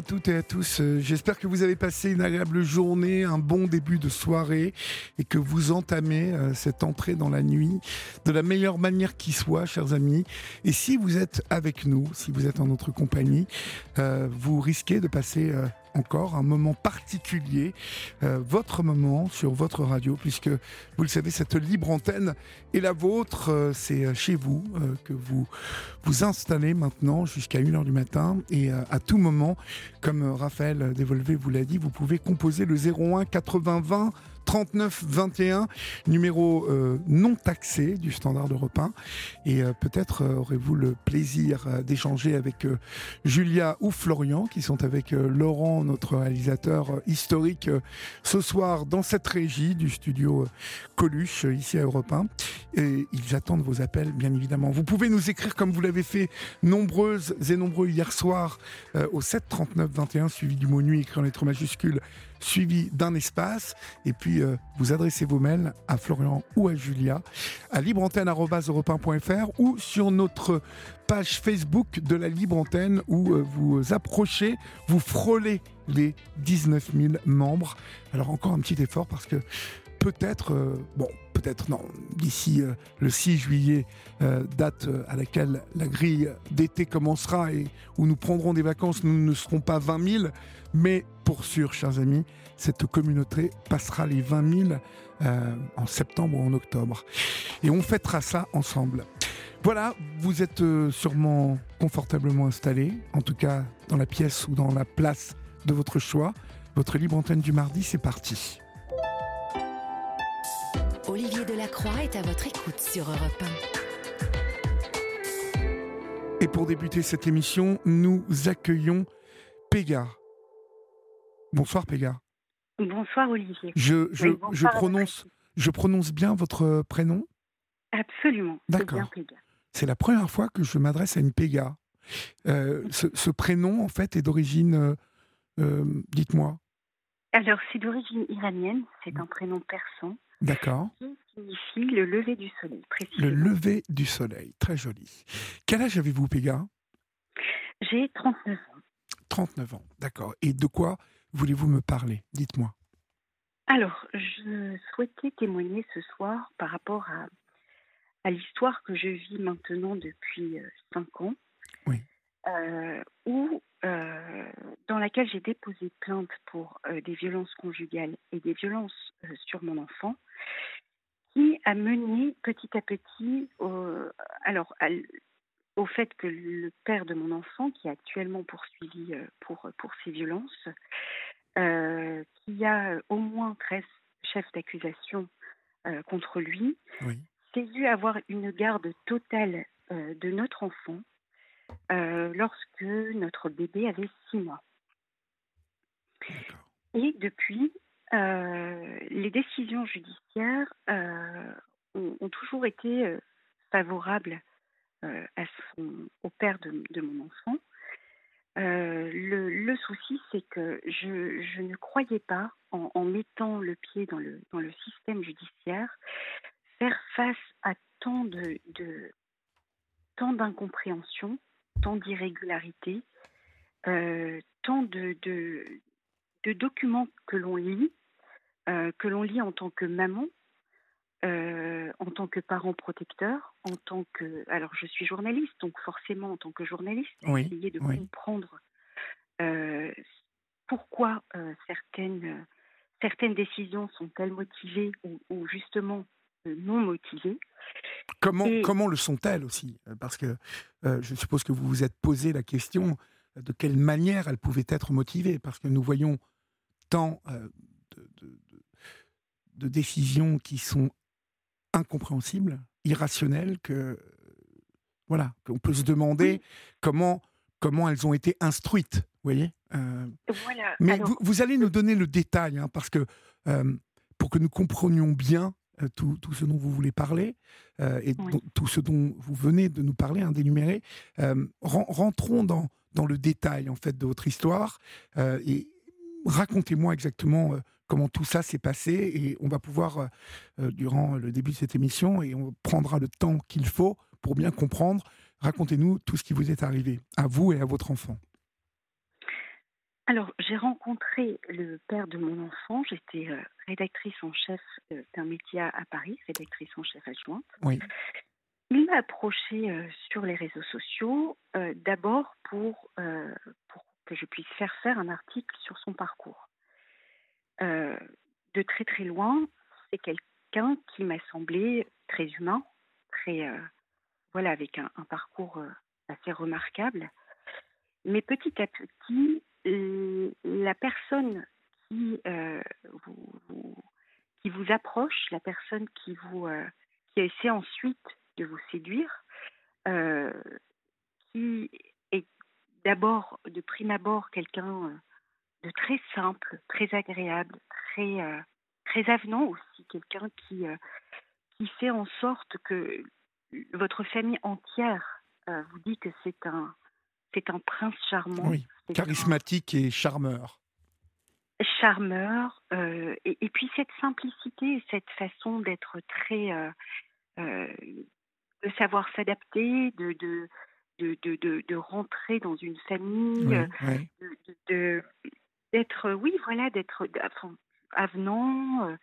À toutes et à tous. Euh, J'espère que vous avez passé une agréable journée, un bon début de soirée et que vous entamez euh, cette entrée dans la nuit de la meilleure manière qui soit, chers amis. Et si vous êtes avec nous, si vous êtes en notre compagnie, euh, vous risquez de passer euh, encore un moment particulier, votre moment sur votre radio, puisque vous le savez, cette libre antenne est la vôtre, c'est chez vous que vous vous installez maintenant jusqu'à 1h du matin et à tout moment, comme Raphaël Dévolvé vous l'a dit, vous pouvez composer le 01 80 20 39 21, numéro euh, non taxé du standard de repas. Et euh, peut-être euh, aurez-vous le plaisir d'échanger avec Julia ou Florian, qui sont avec Laurent, notre réalisateur historique, ce soir dans cette régie du studio Coluche, ici à Europe 1. Et ils attendent vos appels, bien évidemment. Vous pouvez nous écrire comme vous l'avez fait nombreuses et nombreux hier soir au 7 39 21, suivi du mot nuit écrit en lettres majuscules suivi d'un espace. Et puis, euh, vous adressez vos mails à Florian ou à Julia à libreantenne.fr ou sur notre page Facebook de la Libre Antenne où euh, vous approchez, vous frôlez les 19 000 membres. Alors, encore un petit effort parce que peut-être, euh, bon, peut-être non, d'ici euh, le 6 juillet, euh, date euh, à laquelle la grille d'été commencera et où nous prendrons des vacances, nous ne serons pas 20 000, mais pour sûr, chers amis, cette communauté passera les 20 000 euh, en septembre ou en octobre. Et on fêtera ça ensemble. Voilà, vous êtes sûrement confortablement installés, en tout cas dans la pièce ou dans la place de votre choix. Votre libre antenne du mardi, c'est parti. Olivier Delacroix est à votre écoute sur Europe Et pour débuter cette émission, nous accueillons Péga. Bonsoir Péga. Bonsoir Olivier. Je, je, Oui, bonsoir je, à prononce, je prononce bien votre prénom? Absolument. c'est D'accord. C'est la première fois que je m'adresse à une Péga. Euh, ce, ce prénom, en fait, est d'origine. euh, euh, Dites-moi. Alors, c'est d'origine iranienne, c'est un prénom persan D'accord. qui signifie le lever du soleil, Le précisément. lever du soleil. Très joli. Quel âge avez-vous, Péga? J'ai 39 ans. 39 ans. D'accord. Et de quoi voulez-vous me parler? Dites-moi. Alors, je souhaitais témoigner ce soir par rapport à, à l'histoire que je vis maintenant depuis 5 ans. Oui. euh, où, euh, dans laquelle j'ai déposé plainte pour euh, des violences conjugales et des violences euh, sur mon enfant, qui a mené petit à petit au, alors, à au fait que le père de mon enfant, qui est actuellement poursuivi pour, pour ces violences, qui a au moins 13 chefs d'accusation contre lui, Oui. s'est vu avoir une garde totale de notre enfant euh, lorsque notre bébé avait six mois. Et depuis, euh, les décisions judiciaires euh, ont, ont toujours été favorables à son, au père de, de mon enfant. Le, le souci, c'est que je, je ne croyais pas, en, en mettant le pied dans le, dans le système judiciaire, faire face à tant de, de tant d'incompréhension, tant d'irrégularités, euh, tant de, de, de documents que l'on lit, euh, que l'on lit en tant que maman, euh, en tant que parent protecteur, en tant que... Alors je suis journaliste, donc forcément en tant que journaliste, Oui, essayer de oui. comprendre pourquoi certaines, certaines décisions sont-elles motivées ou, ou justement non motivées. Comment, Et- comment le sont-elles aussi? Euh, Parce que euh, je suppose que vous vous êtes posé la question euh, de quelle manière elles pouvaient être motivées, parce que nous voyons tant euh, de, de- de- de décisions qui sont incompréhensibles, irrationnelles que voilà qu'on peut se demander comment comment elles ont été instruites. Vous voyez. voilà. Mais vous, allez nous donner le détail hein, parce que pour que nous comprenions bien tout, tout, ce dont vous voulez parler et tout ce dont vous venez de nous parler, hein, d'énumérer, rentrons dans, dans le détail en fait de votre histoire et racontez-moi exactement comment tout ça s'est passé et on va pouvoir, euh, euh, durant le début de cette émission, et on prendra le temps qu'il faut pour bien comprendre, racontez-nous tout ce qui vous est arrivé, à vous et à votre enfant. Alors, j'ai rencontré le père de mon enfant. J'étais euh, rédactrice en chef d'un média à Paris, rédactrice en chef adjointe. Oui. Il m'a approché sur les réseaux sociaux, d'abord pour, pour que je puisse faire faire un article sur son parcours. Euh, de très très loin, c'est quelqu'un qui m'a semblé très humain, très euh, voilà, avec un, parcours euh, assez remarquable. Mais petit à petit, la personne qui vous, qui vous approche, la personne qui vous qui essaie ensuite de vous séduire, qui est d'abord, de prime abord, quelqu'un de très simple, très agréable, très, euh, très avenant aussi, quelqu'un qui, euh, fait en sorte que votre famille entière euh, vous dit que c'est un, c'est un prince charmant. Oui, charismatique et charmeur. Charmeur, et, et, puis cette simplicité, cette façon d'être très. de savoir s'adapter, de, de, de, de, de, rentrer dans une famille, de, d'être, oui, voilà, d'être avenant, euh,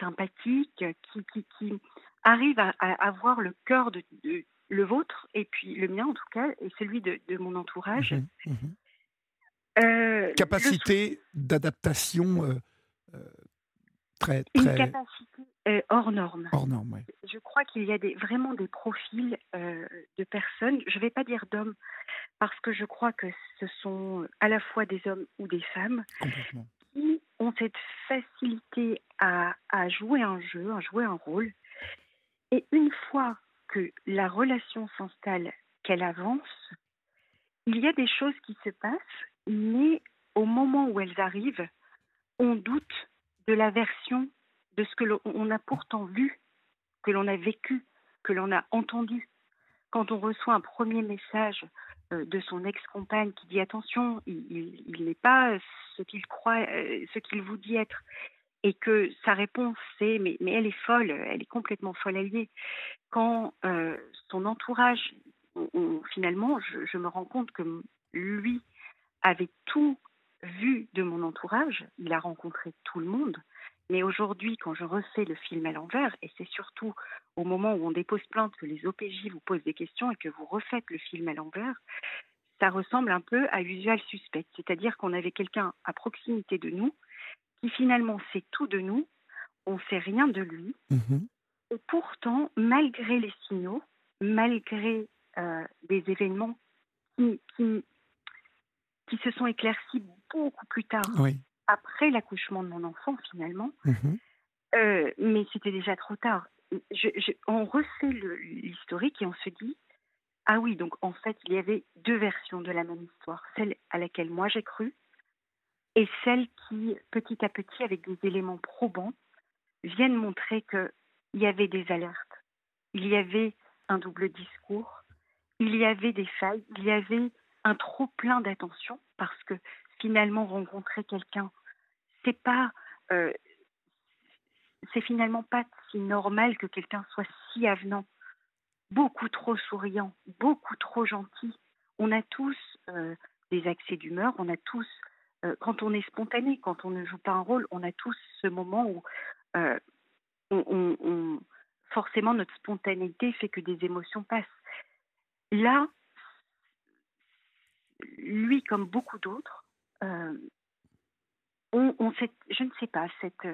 sympathique, qui, qui, qui arrive à, avoir le cœur de, le vôtre, et puis le mien en tout cas, et celui de, mon entourage. Mmh mmh euh, capacité d'adaptation euh, très, très... Une capacité hors norme. Hors norme, oui. Je crois qu'il y a des, vraiment des profils de personnes, je ne vais pas dire d'hommes, parce que je crois que ce sont à la fois des hommes ou des femmes qui ont cette facilité à, jouer un jeu, à jouer un rôle. Et une fois que la relation s'installe, qu'elle avance, il y a des choses qui se passent, mais au moment où elles arrivent, on doute de la version de ce que l'on a pourtant vu, que l'on a vécu, que l'on a entendu. Quand on reçoit un premier message euh, de son ex-compagne qui dit attention, il, n'est pas ce qu'il croit, euh, ce qu'il vous dit être, et que sa réponse c'est mais, elle est folle, elle est complètement folle alliée. Quand euh, son entourage, finalement, je, je, me rends compte que lui avait tout vu de mon entourage, il a rencontré tout le monde, mais aujourd'hui, quand je refais le film à l'envers, et c'est surtout au moment où on dépose plainte que les OPJ vous posent des questions et que vous refaites le film à l'envers, ça ressemble un peu à Usual Suspect. C'est-à-dire qu'on avait quelqu'un à proximité de nous qui finalement sait tout de nous, on ne sait rien de lui. Mhm. Et pourtant, malgré les signaux, malgré euh, des événements qui, qui, qui, se sont éclaircis beaucoup plus tard, oui après l'accouchement de mon enfant finalement. Mhm. Euh, mais c'était déjà trop tard. on refait l'historique et on se dit, ah oui, donc en fait, il y avait deux versions de la même histoire. Celle à laquelle moi j'ai cru et celle qui, petit à petit, avec des éléments probants, viennent montrer qu'il y avait des alertes, il y avait un double discours, il y avait des failles, il y avait un trop plein d'attention parce que finalement rencontrer quelqu'un, c'est pas, euh, c'est finalement pas si normal que quelqu'un soit si avenant, beaucoup trop souriant, beaucoup trop gentil. On a tous euh, des accès d'humeur, on a tous, euh, quand on est spontané, quand on ne joue pas un rôle, on a tous ce moment où on, forcément notre spontanéité fait que des émotions passent. Là, lui comme beaucoup d'autres, euh, on, je ne sais pas, cette,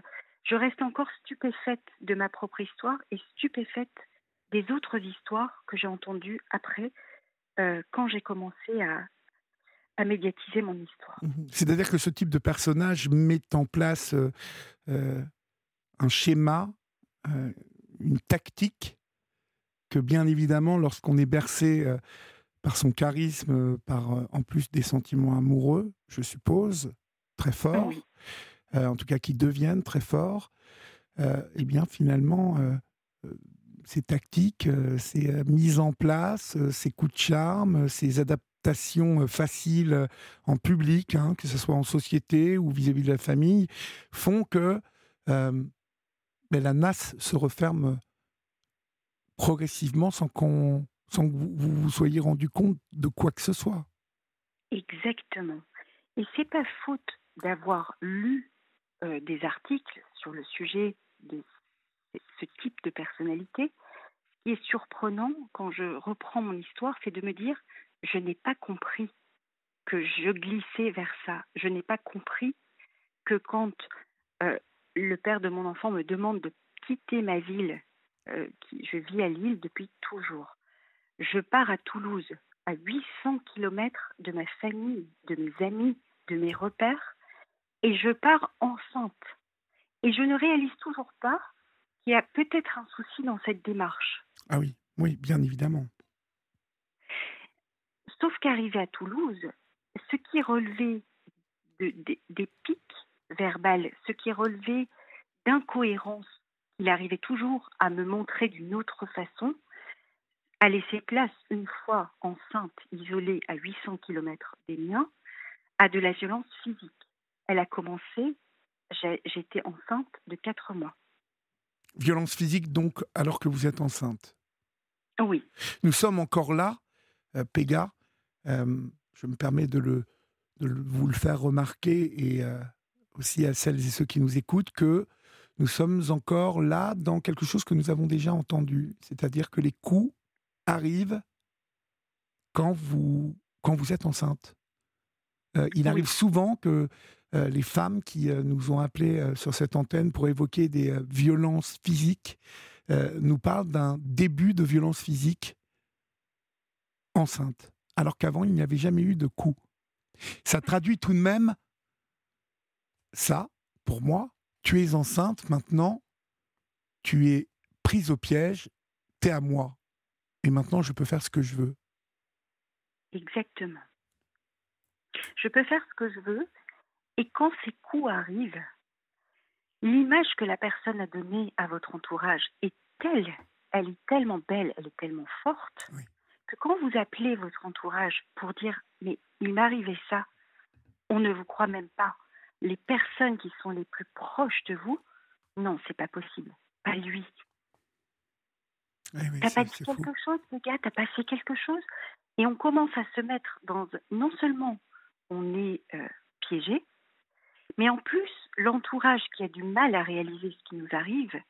je reste encore stupéfaite de ma propre histoire et stupéfaite des autres histoires que j'ai entendues après, euh, quand j'ai commencé à, à médiatiser mon histoire. Mhm. C'est-à-dire que ce type de personnage met en place euh, un schéma, une tactique que bien évidemment, lorsqu'on est bercé par son charisme, par en plus des sentiments amoureux, je suppose, très forts, en tout cas qui deviennent très forts, eh bien finalement, ces tactiques, ces mises en place, ces coups de charme, ces adaptations faciles en public, hein, que ce soit en société ou vis-à-vis de la famille, font que ben, la nasse se referme progressivement sans, qu'on, sans que vous vous soyez rendu compte de quoi que ce soit. Exactement. Et c'est pas faute d'avoir lu des articles sur le sujet de ce type de personnalité. Ce qui est surprenant quand je reprends mon histoire, c'est de me dire je n'ai pas compris que je glissais vers ça. Je n'ai pas compris que quand euh, le père de mon enfant me demande de quitter ma ville, euh, qui, je vis à Lille depuis toujours. Je pars à Toulouse, à 800 kilomètres de ma famille, de mes amis, de mes repères, et je pars enceinte. Et je ne réalise toujours pas il y a peut-être un souci dans cette démarche. Ah oui, oui, bien évidemment. Sauf qu'arrivé à Toulouse, ce qui relevait des pics verbales, ce qui relevait d'incohérence, il arrivait toujours à me montrer d'une autre façon, a laissé place, une fois enceinte, isolée à 800 km des miens, à de la violence physique. Elle a commencé, j'étais enceinte de 4 mois. Violence physique, donc, alors que vous êtes enceinte? Oui. Nous sommes encore là, euh, Péga. Euh, je me permets de, le, vous le faire remarquer et euh, aussi à celles et ceux qui nous écoutent que nous sommes encore là dans quelque chose que nous avons déjà entendu. C'est-à-dire que les coups arrivent quand vous, quand vous êtes enceinte. il arrive souvent que euh, les femmes qui euh, nous ont appelés euh, sur cette antenne pour évoquer des violences physiques nous parlent d'un début de violence physique enceinte, alors qu'avant il n'y avait jamais eu de coup. Ça traduit tout de même ça, pour moi, tu es enceinte maintenant, tu es prise au piège, tu es à moi. Et maintenant, je peux faire ce que je veux. Exactement. Je peux faire ce que je veux et quand ces coups arrivent, l'image que la personne a donnée à votre entourage est telle, elle est tellement belle, elle est tellement forte, que quand vous appelez votre entourage pour dire mais il m'arrivait ça, on ne vous croit même pas. Les personnes qui sont les plus proches de vous, non, c'est pas possible. Pas lui. Tu t'as pas dit quelque chose, les gars, t'as pas fait quelque chose? Et on commence à se mettre dans. Non seulement on est euh, piégé, mais en plus, l'entourage qui a du mal à réaliser ce qui nous arrive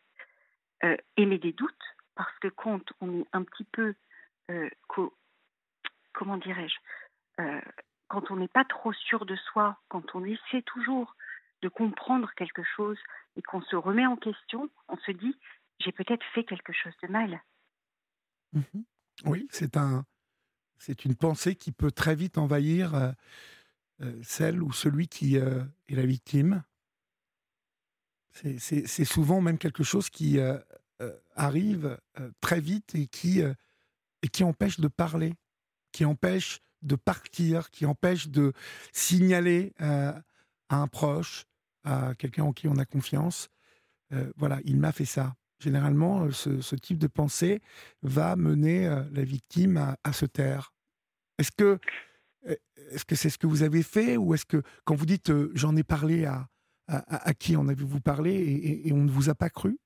euh, émet des doutes, parce que quand on est un petit peu, comment dirais-je, euh, quand on n'est pas trop sûr de soi, quand on essaie toujours de comprendre quelque chose et qu'on se remet en question, on se dit, j'ai peut-être fait quelque chose de mal. Mhm. Oui, c'est un, c'est une pensée qui peut très vite envahir euh, celle ou celui qui euh, est la victime. C'est souvent même quelque chose qui euh, arrive très vite et qui, et qui empêche de parler, qui empêche de partir, qui empêche de signaler à un proche, à quelqu'un en qui on a confiance. voilà, il m'a fait ça. Généralement, ce, type de pensée va mener la victime à, à se taire. Est-ce que est-ce que c'est ce que vous avez fait ou est-ce que quand vous dites euh, j'en ai parlé à, à, qui en avez-vous parlé et, on ne vous a pas cru?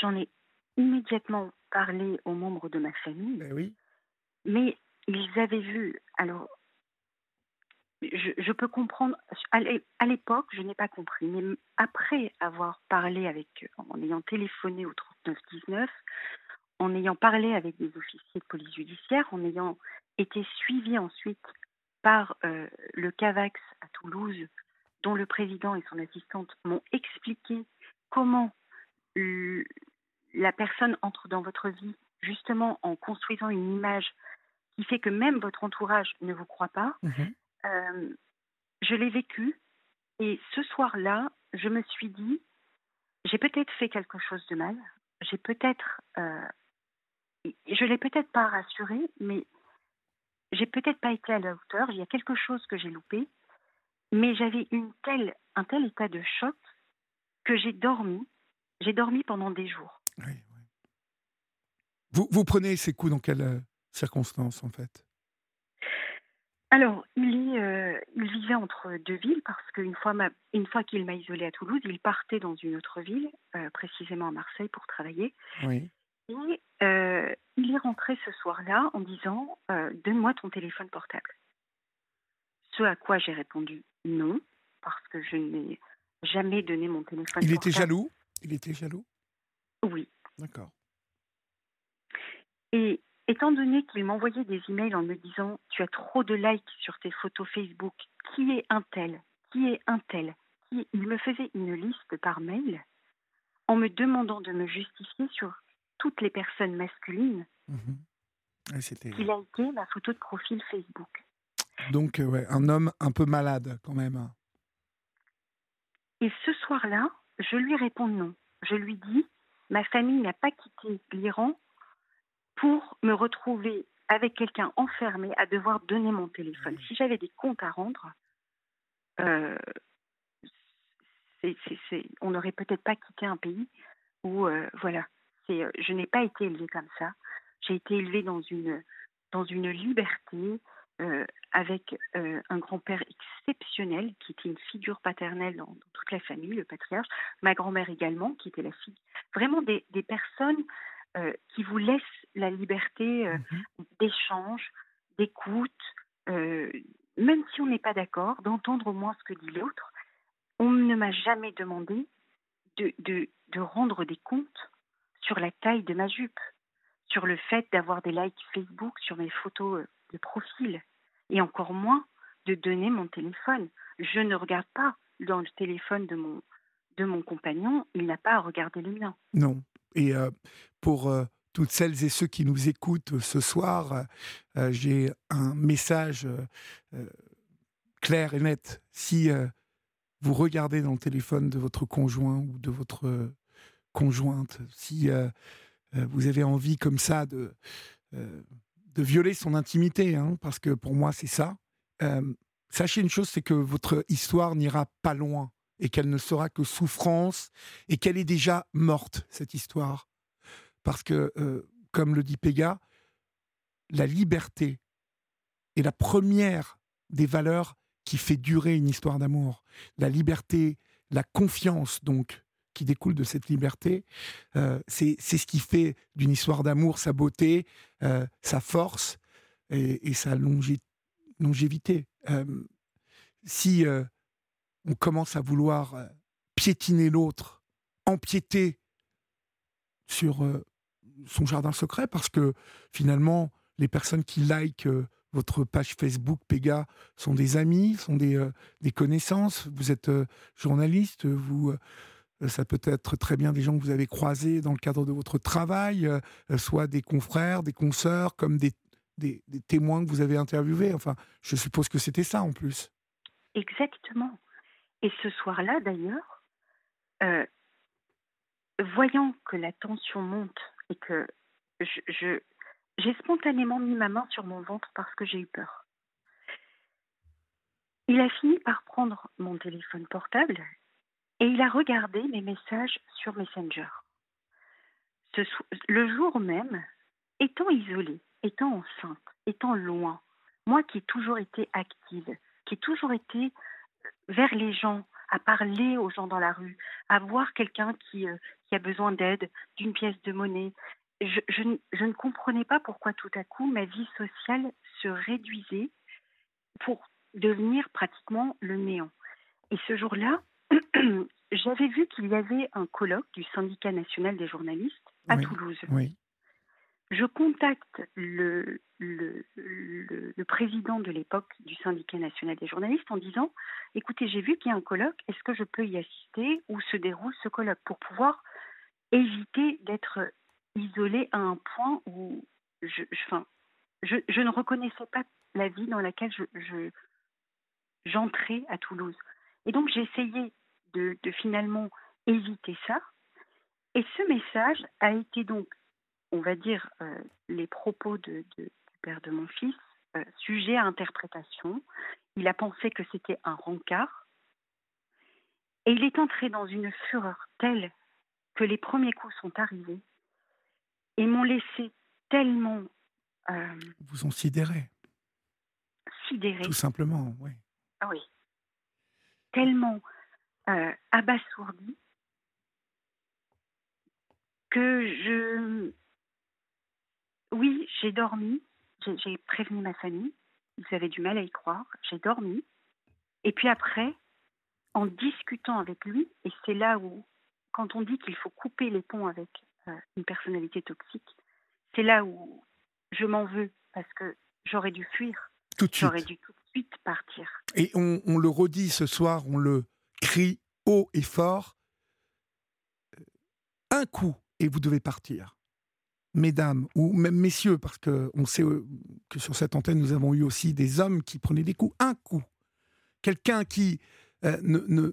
J'en ai immédiatement parlé aux membres de ma famille. Ben oui. Mais ils avaient vu. Alors, je, peux comprendre. À l'époque, je n'ai pas compris. Mais après avoir parlé avec, en ayant téléphoné au 3919, en ayant parlé avec des officiers de police judiciaire, en ayant été suivi ensuite par euh, le CAVAX à Toulouse, dont le président et son assistante m'ont expliqué comment la personne entre dans votre vie justement en construisant une image qui fait que même votre entourage ne vous croit pas. Mmh euh, je l'ai vécu et ce soir-là, je me suis dit, j'ai peut-être fait quelque chose de mal, j'ai peut-être euh, je l'ai peut-être pas rassuré, mais j'ai peut-être pas été à la hauteur. Il y a quelque chose que j'ai loupé, mais j'avais une telle, un tel état de choc que j'ai dormi. J'ai dormi pendant des jours. Vous, vous prenez ces coups dans quelles euh, circonstances, en fait? Alors, il, est, euh, il vivait entre deux villes parce qu'une fois, une fois qu'il m'a isolé à Toulouse, il partait dans une autre ville, euh, précisément à Marseille, pour travailler. Oui. Et euh, il est rentré ce soir-là en disant Donne-moi ton téléphone portable. Ce à quoi j'ai répondu non, parce que je n'ai jamais donné mon téléphone il portable. était jaloux? Il était jaloux? Oui. D'accord. Et Étant donné qu'il m'envoyait des emails en me disant Tu as trop de likes sur tes photos Facebook, qui est un tel Qui est un tel qui... Il me faisait une liste par mail en me demandant de me justifier sur toutes les personnes masculines mmh qui likaient ma photo de profil Facebook. Donc, euh, ouais, un homme un peu malade quand même. Et ce soir-là, je lui réponds non. Je lui dis Ma famille n'a pas quitté l'Iran pour me retrouver avec quelqu'un enfermé à devoir donner mon téléphone. Si j'avais des comptes à rendre, euh, on n'aurait peut-être pas quitté un pays où, euh, voilà, euh, je n'ai pas été élevée comme ça. J'ai été élevée dans une, dans une liberté, avec un grand-père exceptionnel qui était une figure paternelle dans, toute la famille, le patriarche, ma grand-mère également, qui était la fille, vraiment des, des personnes euh, qui vous laisse la liberté euh, mmh d'échange, d'écoute, euh, même si on n'est pas d'accord, d'entendre au moins ce que dit l'autre. On ne m'a jamais demandé de, de, de, rendre des comptes sur la taille de ma jupe, sur le fait d'avoir des likes Facebook sur mes photos de profil, et encore moins de donner mon téléphone. Je ne regarde pas dans le téléphone de mon, de mon compagnon, il n'a pas à regarder le mien. Non, et euh, pour euh, toutes celles et ceux qui nous écoutent ce soir, euh, j'ai un message clair et net. Si vous regardez dans le téléphone de votre conjoint ou de votre conjointe, si vous avez envie comme ça de, de violer son intimité, hein, parce que pour moi c'est ça, sachez une chose, c'est que votre histoire n'ira pas loin et qu'elle ne sera que souffrance et qu'elle est déjà morte, cette histoire. Parce que, euh, comme le dit Péga, la liberté est la première des valeurs qui fait durer une histoire d'amour. La liberté, la confiance, donc, qui découle de cette liberté, euh, c'est ce qui fait d'une histoire d'amour sa beauté, euh, sa force et, sa longévité. si on commence à vouloir euh, piétiner l'autre, empiéter sur euh, son jardin secret, parce que finalement, les personnes qui likent euh, votre page Facebook Pega sont des amis, sont des, des connaissances. Vous êtes journaliste, vous, ça peut être très bien des gens que vous avez croisés dans le cadre de votre travail, soit des confrères, des consoeurs, comme des, témoins que vous avez interviewés. Enfin, je suppose que c'était ça en plus. Exactement. Et ce soir-là, d'ailleurs, euh, voyant que la tension monte et que je, j'ai spontanément mis ma main sur mon ventre parce que j'ai eu peur. Il a fini par prendre mon téléphone portable et il a regardé mes messages sur Messenger. le jour même, étant isolée, étant enceinte, étant loin, moi qui ai toujours été active, qui ai toujours été vers les gens, à parler aux gens dans la rue, à voir quelqu'un qui, euh, a besoin d'aide, d'une pièce de monnaie. Je, ne comprenais pas pourquoi tout à coup ma vie sociale se réduisait pour devenir pratiquement le néant. Et ce jour-là, j'avais vu qu'il y avait un colloque du syndicat national des journalistes à Toulouse. Oui je contacte le, le, le, président de l'époque du syndicat national des journalistes en disant écoutez, j'ai vu qu'il y a un colloque, est-ce que je peux y assister? Où se déroule ce colloque? Pour pouvoir éviter d'être isolé à un point où je, je, je, ne reconnaissais pas la vie dans laquelle je, j'entrais à Toulouse. Et donc j'ai essayé de, de finalement éviter ça. Et ce message a été donc on va dire, les propos de, du père de mon fils sujet à interprétation. Il a pensé que c'était un rencard. Et il est entré dans une fureur telle que les premiers coups sont arrivés et m'ont laissé tellement. Euh, Vous ont sidéré. Sidéré. Tout simplement, oui. Ah oui. Tellement euh, abasourdi que je. Oui, j'ai dormi, j'ai prévenu ma famille, ils avaient du mal à y croire, j'ai dormi. Et puis après, en discutant avec lui, et c'est là où, quand on dit qu'il faut couper les ponts avec euh, une personnalité toxique, c'est là où je m'en veux parce que j'aurais dû fuir. Tout de suite. J'aurais dû tout de suite partir. Et on, on, le redit ce soir, on le crie haut et fort. Un coup et vous devez partir. Mesdames, ou même messieurs, parce qu'on sait euh, que sur cette antenne, nous avons eu aussi des hommes qui prenaient des coups. Un coup. Quelqu'un qui euh, ne, ne,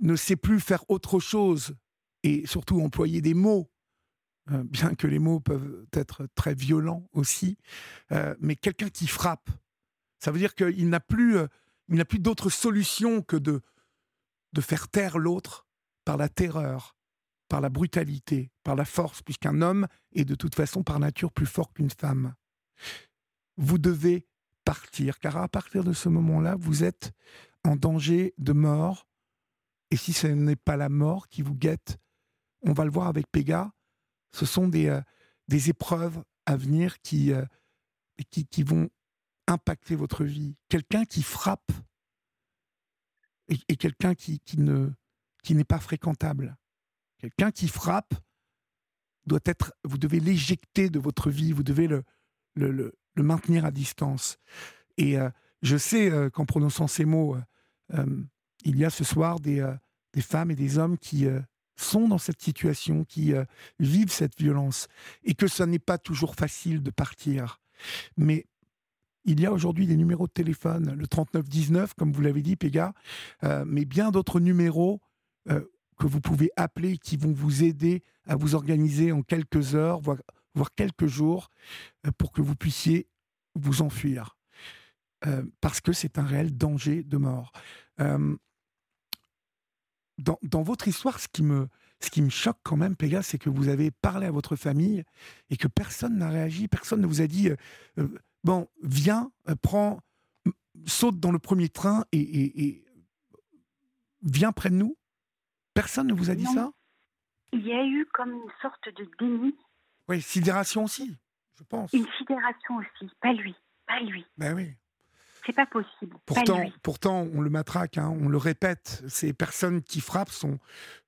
ne sait plus faire autre chose et surtout employer des mots euh, bien que les mots peuvent être très violents aussi, euh, mais quelqu'un qui frappe, ça veut dire qu'il n'a plus, euh, il plus d'autre solution que de, faire taire l'autre par la terreur, par la brutalité, par la force, puisqu'un homme est de toute façon par nature plus fort qu'une femme. Vous devez partir, car à partir de ce moment-là, vous êtes en danger de mort. Et si ce n'est pas la mort qui vous guette, on va le voir avec Péga, ce sont des, euh, des épreuves à venir qui, euh, qui, vont impacter votre vie. Quelqu'un qui frappe et, quelqu'un qui, qui, ne, qui n'est pas fréquentable. Quelqu'un qui frappe doit être, vous devez l'éjecter de votre vie, vous devez le, le, maintenir à distance. Et euh, je sais qu'en prononçant ces mots, il y a ce soir des, des femmes et des hommes qui sont dans cette situation, qui euh, vivent cette violence, et que ça n'est pas toujours facile de partir. Mais il y a aujourd'hui des numéros de téléphone, le 3919, comme vous l'avez dit, Péga, euh, mais bien d'autres numéros euh, que vous pouvez appeler qui vont vous aider à vous organiser en quelques heures, voire, quelques jours, pour que vous puissiez vous enfuir. parce que c'est un réel danger de mort dans, votre histoire, ce qui me, ce qui me choque quand même, Péga, c'est que vous avez parlé à votre famille et que personne n'a réagi, personne ne vous a dit euh, euh, bon, viens, euh, prends, saute dans le premier train et, viens près de nous. Personne ne vous a dit ça? Il y a eu comme une sorte de déni. Oui, sidération aussi, je pense. Une sidération aussi, pas lui, pas lui. Ben oui. C'est pas possible. Pourtant, pourtant, on le matraque, hein, on le répète. Ces personnes qui frappent sont.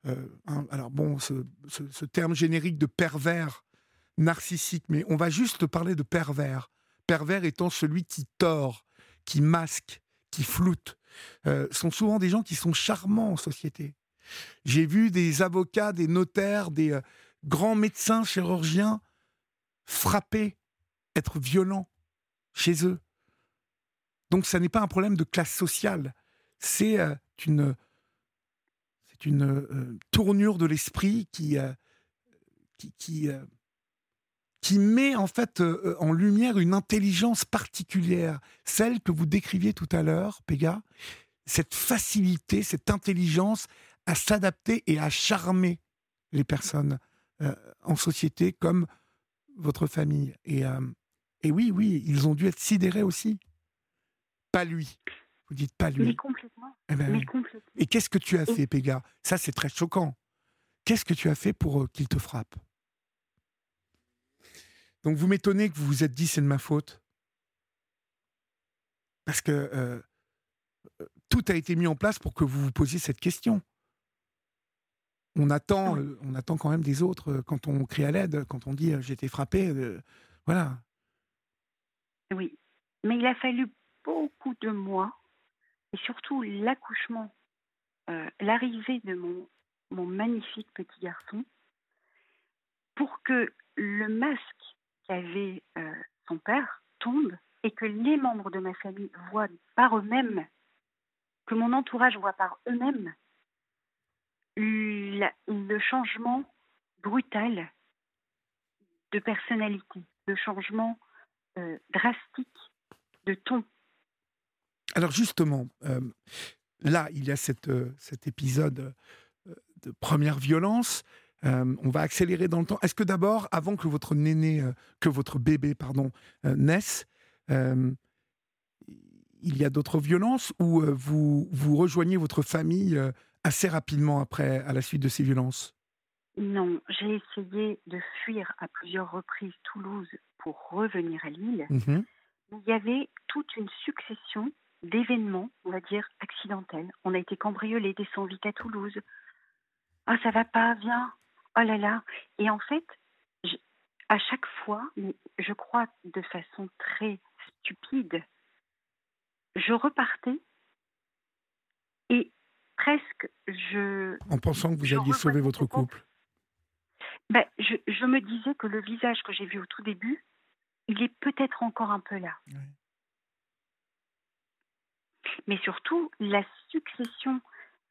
Euh, alors bon, ce, ce, terme générique de pervers narcissique, mais on va juste parler de pervers. Pervers étant celui qui tord, qui masque, qui floute. Euh, sont souvent des gens qui sont charmants en société. J'ai vu des avocats, des notaires, des euh, grands médecins, chirurgiens frapper, être violents chez eux. Donc, ça n'est pas un problème de classe sociale. C'est euh, une, tournure de l'esprit qui, qui, met en fait en lumière une intelligence particulière, celle que vous décriviez tout à l'heure, Péga, cette facilité, cette intelligence à s'adapter et à charmer les personnes en société comme votre famille. Et, et oui, oui, ils ont dû être sidérés aussi. Pas lui. Vous dites pas lui. Mais complètement. Eh ben Et qu'est-ce que tu as fait, Péga? Ça, c'est très choquant. Qu'est-ce que tu as fait pour euh, qu'il te frappe? Donc, vous m'étonnez que vous vous êtes dit c'est de ma faute. Parce que euh, euh, tout a été mis en place pour que vous vous posiez cette question. On attend, on attend quand même des autres quand on crie à l'aide, quand on dit j'ai été frappé. voilà. Oui, mais il a fallu beaucoup de mois, et surtout l'accouchement, euh, l'arrivée de mon, mon magnifique petit garçon, pour que le masque qu'avait euh, son père tombe et que les membres de ma famille voient par eux-mêmes, que mon entourage voit par eux-mêmes le changement brutal de personnalité, de changement euh, drastique de ton. Alors justement, euh, là, il y a cet épisode de première violence. On va accélérer dans le temps. Est-ce que d'abord, avant que votre néné, que votre bébé, pardon, naisse, il y a d'autres violences ou vous, vous rejoignez votre famille assez rapidement après, à la suite de ces violences? Non, j'ai essayé de fuir à plusieurs reprises Toulouse pour revenir à Lille. Mmh il y avait toute une succession d'événements, on va dire, accidentels. On a été cambriolés, descendus vite à Toulouse. Ah, ça va pas, viens. Oh là là. Et en fait, à chaque fois, je crois de façon très stupide, je repartais et presque je. En pensant que vous alliez sauver votre couple. Ben, je, je, me disais que le visage que j'ai vu au tout début, il est peut-être encore un peu là. Mais surtout, la succession,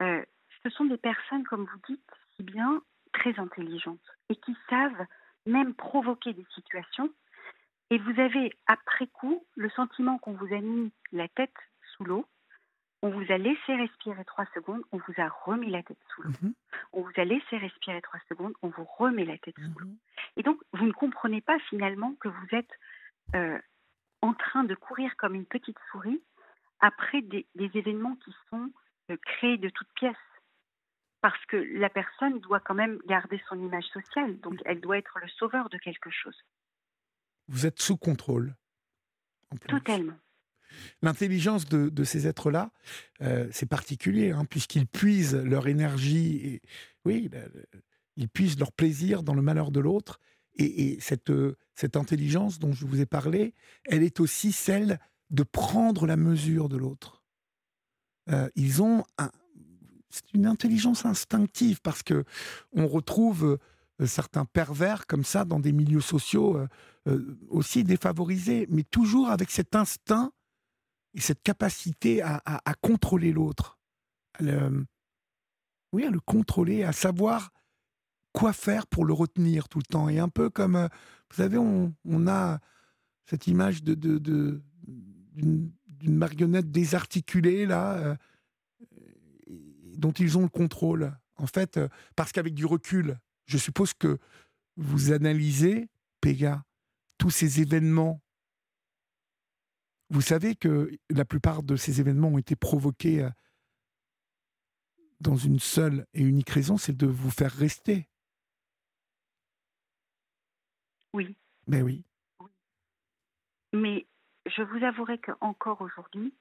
euh, ce sont des personnes, comme vous dites si bien, très intelligentes et qui savent même provoquer des situations. Et vous avez, après coup, le sentiment qu'on vous a mis la tête sous l'eau, on vous a laissé respirer trois secondes, on vous a remis la tête sous l'eau. Mhm. On vous a laissé respirer trois secondes, on vous remet la tête sous l'eau. Mhm. Et donc, vous ne comprenez pas finalement que vous êtes euh, en train de courir comme une petite souris après des, événements qui sont euh, créés de toutes pièces. Parce que la personne doit quand même garder son image sociale, donc elle doit être le sauveur de quelque chose. Vous êtes sous contrôle. Totalement. L'intelligence de, ces êtres-là, euh, c'est particulier, hein, puisqu'ils puisent leur énergie, et, oui, ils puisent leur plaisir dans le malheur de l'autre, et, cette, cette intelligence dont je vous ai parlé, elle est aussi celle de prendre la mesure de l'autre. Euh, ils ont c'est une intelligence instinctive parce que on retrouve euh, certains pervers comme ça dans des milieux sociaux euh, aussi défavorisés, mais toujours avec cet instinct et cette capacité à, contrôler l'autre. Oui, à le contrôler, à savoir quoi faire pour le retenir tout le temps. Et un peu comme, euh, vous savez, on, a cette image d'une, marionnette désarticulée, là, euh, dont ils ont le contrôle. En fait, euh, parce qu'avec du recul, je suppose que vous analysez, Péga, tous ces événements. Vous savez que la plupart de ces événements ont été provoqués dans une seule et unique raison, c'est de vous faire rester. Oui. Mais oui. Mais je vous avouerai qu'encore aujourd'hui,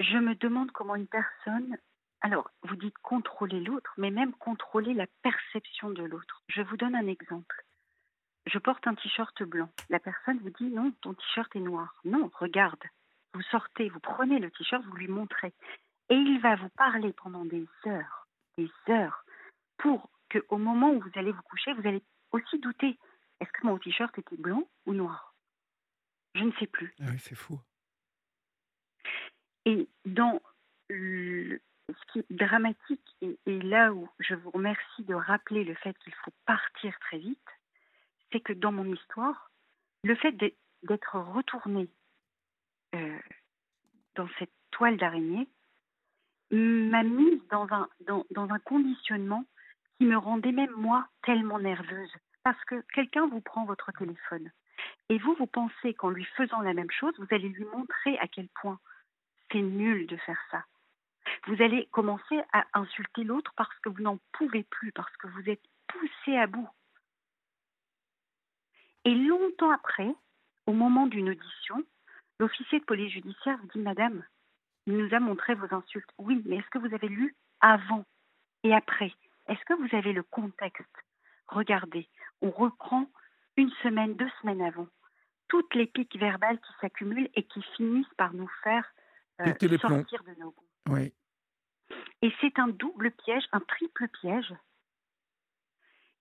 je me demande comment une personne, alors vous dites contrôler l'autre, mais même contrôler la perception de l'autre. Je vous donne un exemple. Je porte un t-shirt blanc. La personne vous dit non, ton t-shirt est noir. Non, regarde. Vous sortez, vous prenez le t-shirt, vous lui montrez. Et il va vous parler pendant des heures, des heures, pour qu'au moment où vous allez vous coucher, vous allez aussi douter est-ce que mon t-shirt était blanc ou noir? Je ne sais plus. Ah oui, c'est fou. Et dans ce qui est dramatique, et, là où je vous remercie de rappeler le fait qu'il faut partir très vite, c'est que dans mon histoire, le fait d'être retourné euh, dans cette toile d'araignée m'a mise dans un, dans, dans un conditionnement qui me rendait même moi tellement nerveuse parce que quelqu'un vous prend votre téléphone et vous, vous pensez qu'en lui faisant la même chose, vous allez lui montrer à quel point c'est nul de faire ça. Vous allez commencer à insulter l'autre parce que vous n'en pouvez plus, parce que vous êtes poussé à bout. Et longtemps après, au moment d'une audition, l'officier de police judiciaire vous dit Madame, il nous a montré vos insultes. Oui, mais est-ce que vous avez lu avant et après? Est-ce que vous avez le contexte? Regardez, on reprend une semaine, deux semaines avant. Toutes les piques verbales qui s'accumulent et qui finissent par nous faire euh, sortir de nos goûts. Oui. Et c'est un double piège, un triple piège,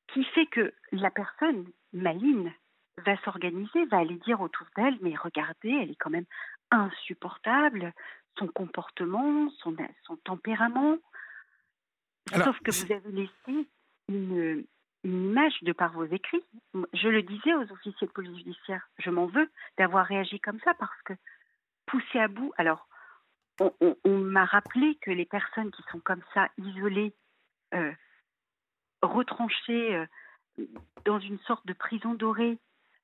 qui fait que la personne maligne va s'organiser, va aller dire autour d'elle, mais regardez, elle est quand même insupportable, son comportement, son, son tempérament. Sauf que vous avez laissé une, une image de par vos écrits. Je le disais aux officiers de police judiciaire, je m'en veux d'avoir réagi comme ça parce que poussé à bout, alors on, m'a rappelé que les personnes qui sont comme ça, isolées, euh, retranchées euh, dans une sorte de prison dorée,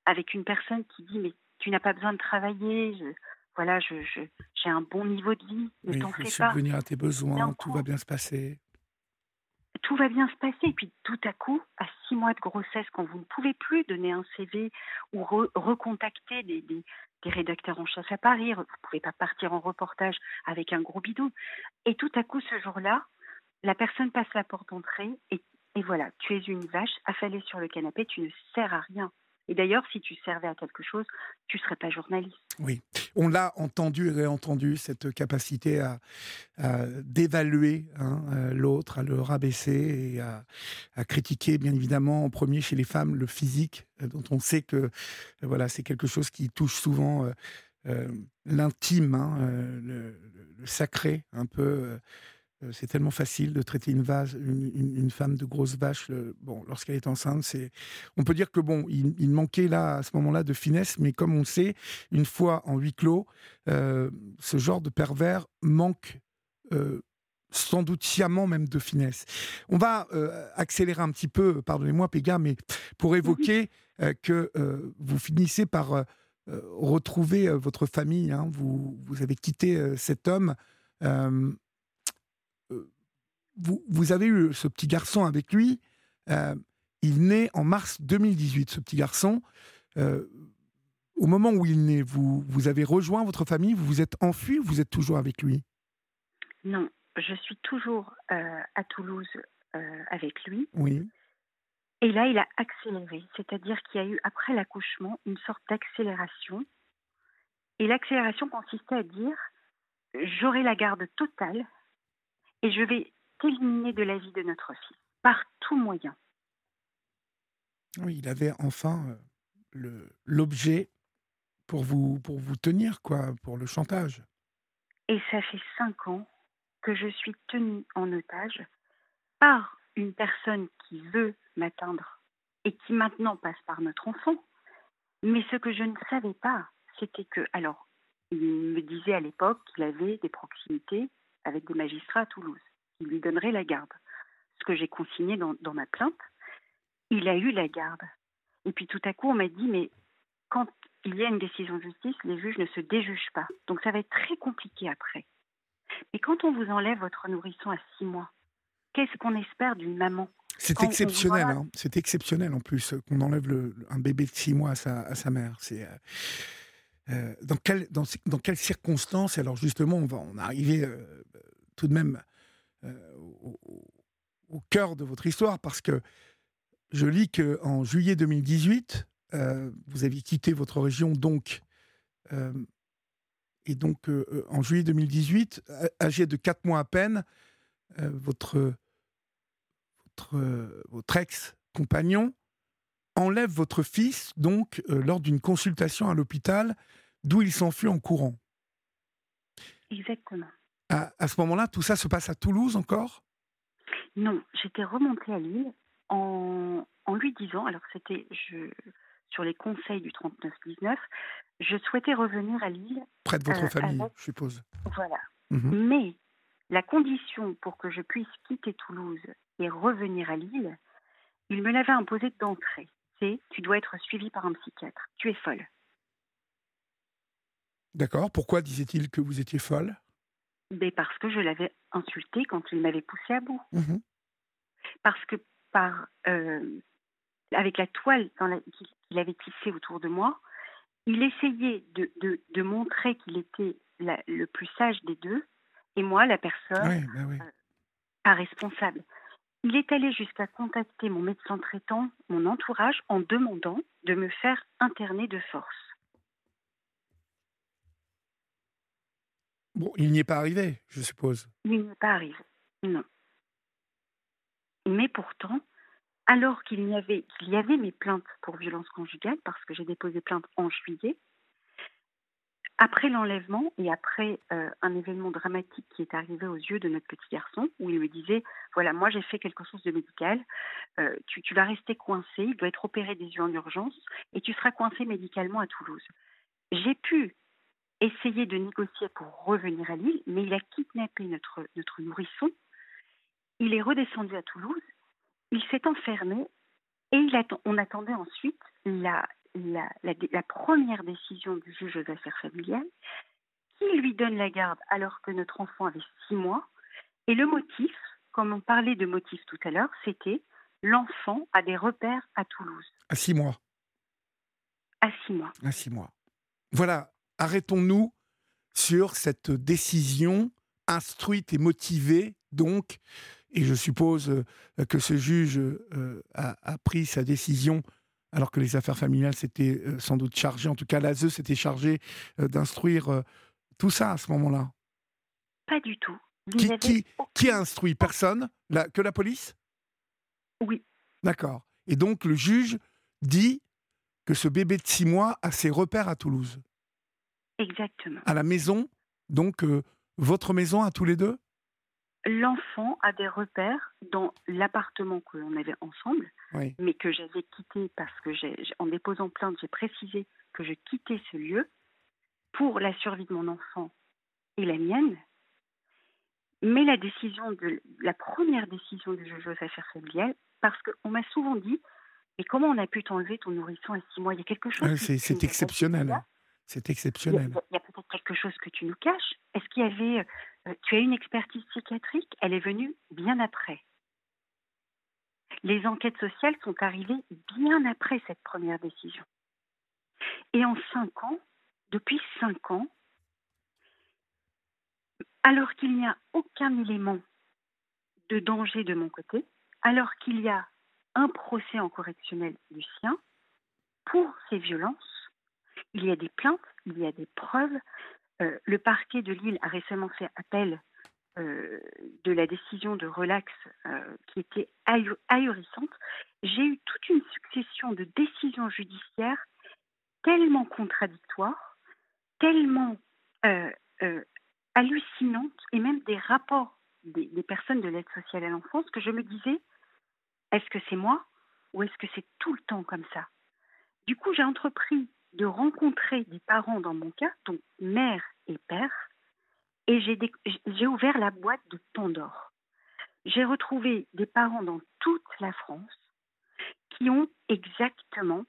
avec une personne qui dit mais tu n'as pas besoin de travailler, voilà, je, j'ai un bon niveau de vie, ne t'en fais pas. subvenir à tes besoins, tout va bien se passer. Tout va bien se passer. Et puis tout à coup, à six mois de grossesse, quand vous ne pouvez plus donner un CV ou recontacter des, rédacteurs en chasse à Paris, vous ne pouvez pas partir en reportage avec un gros bidon. Et tout à coup, ce jour-là, la personne passe la porte d'entrée et, et voilà, tu es une vache affalée sur le canapé, tu ne sers à rien. Et d'ailleurs, si tu servais à quelque chose, tu ne serais pas journaliste. Oui, on l'a entendu et réentendu, cette capacité à, d'évaluer hein, euh, l'autre, à le rabaisser et à, critiquer, bien évidemment, en premier chez les femmes, le physique, euh, dont on sait que euh, voilà, c'est quelque chose qui touche souvent l'intime, hein, le, sacré, un peu c'est tellement facile de traiter une, vase, une, femme de grosse vache. bon, lorsqu'elle est enceinte, c'est. On peut dire que bon, il, manquait là à ce moment-là de finesse, mais comme on sait, une fois en huis clos, euh, ce genre de pervers manque. Euh, sans doute sciemment même de finesse. On va accélérer un petit peu, pardonnez-moi Péga, mais pour évoquer que vous finissez par retrouver votre famille. Hein. vous, vous avez quitté cet homme vous, avez eu ce petit garçon avec lui. Euh, il naît en mars 2018, ce petit garçon. Euh, au moment où il naît, vous, vous avez rejoint votre famille, vous vous êtes enfui ou vous êtes toujours avec lui? Non, je suis toujours euh, à Toulouse avec lui. Oui. Et là, il a accéléré, c'est-à-dire qu'il y a eu, après l'accouchement, une sorte d'accélération. Et l'accélération consistait à dire, j'aurai la garde totale et je vais éliminé de la vie de notre fils, par tout moyen. Oui, il avait enfin euh, l'objet pour vous, pour vous tenir, quoi, pour le chantage. Et ça fait cinq ans que je suis tenue en otage par une personne qui veut m'atteindre et qui maintenant passe par notre enfant. Mais ce que je ne savais pas, c'était que, alors, il me disait à l'époque qu'il avait des proximités avec des magistrats à Toulouse il lui donnerait la garde. Ce que j'ai consigné dans, ma plainte, il a eu la garde. Et puis tout à coup, on m'a dit, mais quand il y a une décision de justice, les juges ne se déjugent pas. Donc ça va être très compliqué après. Et quand on vous enlève votre nourrisson à six mois, qu'est-ce qu'on espère d'une maman? C'est exceptionnel, hein. c'est exceptionnel en plus qu'on enlève le, un bébé de six mois à sa, à sa mère. C'est euh, euh, dans, quel, dans, dans, quelles circonstances? Alors justement, on va en arriver euh, tout de même au, cœur de votre histoire, parce que je lis qu'en juillet 2018, euh, vous aviez quitté votre région, donc, euh, et donc en juillet 2018, âgé de 4 mois à peine, votre, votre, votre ex-compagnon enlève votre fils, donc, lors d'une consultation à l'hôpital, d'où il s'enfuit en courant. Exactement. À, ce moment-là, tout ça se passe à Toulouse encore? Non, j'étais remontée à Lille en, lui disant, alors c'était sur les conseils du 39-19, je souhaitais revenir à Lille. Près de votre euh, famille, je suppose. Voilà. Mhm. Mais la condition pour que je puisse quitter Toulouse et revenir à Lille, il me l'avait imposée d'entrée. C'est tu dois être suivi par un psychiatre. Tu es folle. D'accord. Pourquoi disait-il que vous étiez folle? Mais parce que je l'avais insulté quand il m'avait poussé à bout. Mmh parce que par euh, avec la toile qu'il avait tissée autour de moi, il essayait de, de, de montrer qu'il était le plus sage des deux, et moi, la personne bah euh, pas responsable. Il est allé jusqu'à contacter mon médecin traitant, mon entourage, en demandant de me faire interner de force. Bon, il n'y est pas arrivé, je suppose. Il n'y est pas arrivé, non. Mais pourtant, alors qu'il y avait, mes plaintes pour violence conjugale, parce que j'ai déposé plainte en juillet, après l'enlèvement et après euh, un événement dramatique qui est arrivé aux yeux de notre petit garçon, où il me disait, voilà, moi j'ai fait quelque chose de médical, euh, tu, tu, vas rester coincé, il doit être opéré des yeux en urgence, et tu seras coincé médicalement à Toulouse. J'ai pu essayer de négocier pour revenir à Lille, mais il a kidnappé notre, notre nourrisson, il est redescendu à Toulouse, il s'est enfermé, et il attend, on attendait ensuite la, la, la, première décision du juge aux affaires familiales qui lui donne la garde alors que notre enfant avait six mois. Et le motif, comme on parlait de motif tout à l'heure, c'était l'enfant a des repères à Toulouse. À six mois. À six mois. À six mois. Voilà, arrêtons-nous sur cette décision instruite et motivée, donc, et je suppose euh, que ce juge euh, a, a, pris sa décision alors que les affaires familiales s'étaient euh, sans doute chargées, en tout cas l'ASE s'était chargé d'instruire tout ça à ce moment-là Pas du tout. Qui, qui, a instruit Personne? La, Que la police? Oui. D'accord. Et donc le juge dit que ce bébé de six mois a ses repères à Toulouse. Exactement. À la maison, donc votre maison à tous les deux? L'enfant a des repères dans l'appartement que l'on avait ensemble, mais que j'avais quitté parce que, en déposant plainte, j'ai précisé que je quittais ce lieu pour la survie de mon enfant et la mienne. Mais la décision de la première décision du juge aux affaires familiales, parce qu'on m'a souvent dit, mais comment on a pu t'enlever ton nourrisson à six mois? Il y a quelque chose. c'est exceptionnel. C'est exceptionnel. Il y a, peut-être quelque chose que tu nous caches. Est-ce qu'il y avait. Euh, tu as une expertise psychiatrique? Elle est venue bien après. Les enquêtes sociales sont arrivées bien après cette première décision. Et en cinq ans, depuis cinq ans, alors qu'il n'y a aucun élément de danger de mon côté, alors qu'il y a un procès en correctionnel du sien pour ces violences, il y a des plaintes, il y a des preuves. Euh, le parquet de Lille a récemment fait appel euh, de la décision de relax euh, qui était ahurissante. J'ai eu toute une succession de décisions judiciaires tellement contradictoires, tellement hallucinantes, et même des rapports des, des personnes de l'aide sociale à l'enfance que je me disais, est-ce que c'est moi ou est-ce que c'est tout le temps comme ça? Du coup, j'ai entrepris de rencontrer des parents dans mon cas, donc mère et père, et j'ai ouvert la boîte de Pandore. J'ai retrouvé des parents dans toute la France qui ont exactement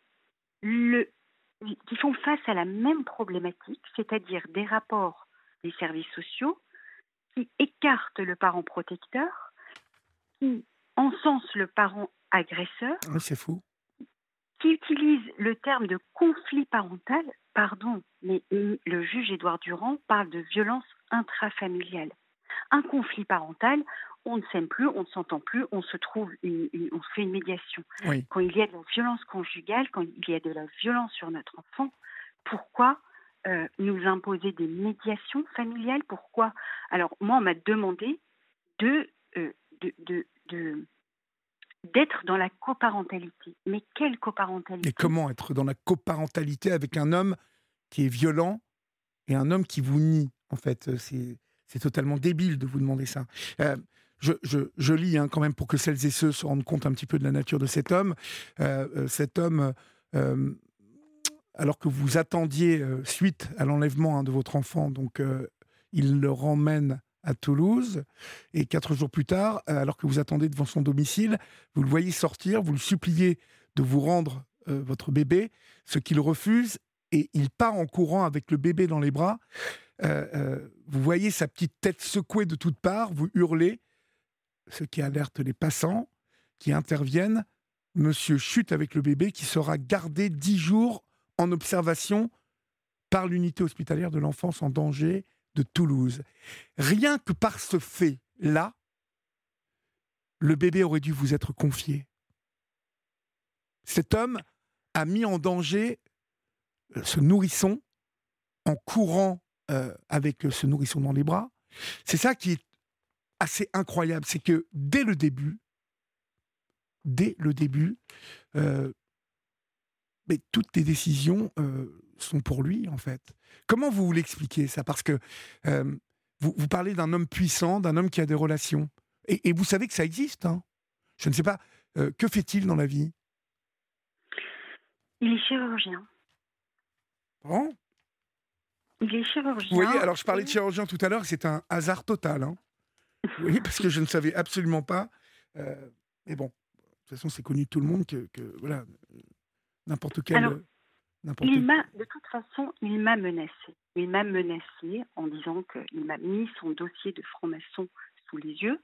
le, qui font face à la même problématique, c'est-à-dire des rapports des services sociaux qui écartent le parent protecteur, qui encensent le parent agresseur. c'est fou qui utilise le terme de conflit parental, pardon, mais le juge Édouard Durand parle de violence intrafamiliale. Un conflit parental, on ne s'aime plus, on ne s'entend plus, on se trouve, on fait une médiation. Quand il y a de la violence conjugale, quand il y a de la violence sur notre enfant, pourquoi euh, nous imposer des médiations familiales? Pourquoi? Alors moi, on m'a demandé de, euh, de, de, de d'être dans la coparentalité. Mais quelle coparentalité Et comment être dans la coparentalité avec un homme qui est violent et un homme qui vous nie En fait, c'est totalement débile de vous demander ça. Euh, je, je, lis hein, quand même pour que celles et ceux se rendent compte un petit peu de la nature de cet homme. Euh, euh, cet homme, alors que vous attendiez suite à l'enlèvement hein, de votre enfant, donc il le ramène à Toulouse. Et quatre jours plus tard, euh, alors que vous attendez devant son domicile, vous le voyez sortir, vous le suppliez de vous rendre euh, votre bébé, ce qu'il refuse, et il part en courant avec le bébé dans les bras. Euh, vous voyez sa petite tête secouée de toutes parts, vous hurlez, ce qui alerte les passants qui interviennent. Monsieur chute avec le bébé qui sera gardé dix jours en observation par l'unité hospitalière de l'enfance en danger Toulouse. Rien que par ce fait-là, le bébé aurait dû vous être confié. Cet homme a mis en danger euh, ce nourrisson en courant euh, avec ce nourrisson dans les bras. C'est ça qui est assez incroyable, c'est que dès le début, dès le début, euh, mais toutes les décisions sont pour lui, en fait. Comment vous l'expliquez, ça? Parce que vous, vous, parlez d'un homme puissant, d'un homme qui a des relations. Et, vous savez que ça existe. Hein? Je ne sais pas. que fait-il dans la vie? Il est chirurgien. Bon Il est chirurgien. Vous voyez, alors je parlais de chirurgien tout à l'heure, c'est un hasard total. Hein oui, parce que je ne savais absolument pas. mais bon, de toute façon, c'est connu de tout le monde que, voilà, n'importe quel. Alors, il m'a, de toute façon, il m'a menacé. Il m'a menacé en disant qu'il m'a mis son dossier de franc-maçon sous les yeux.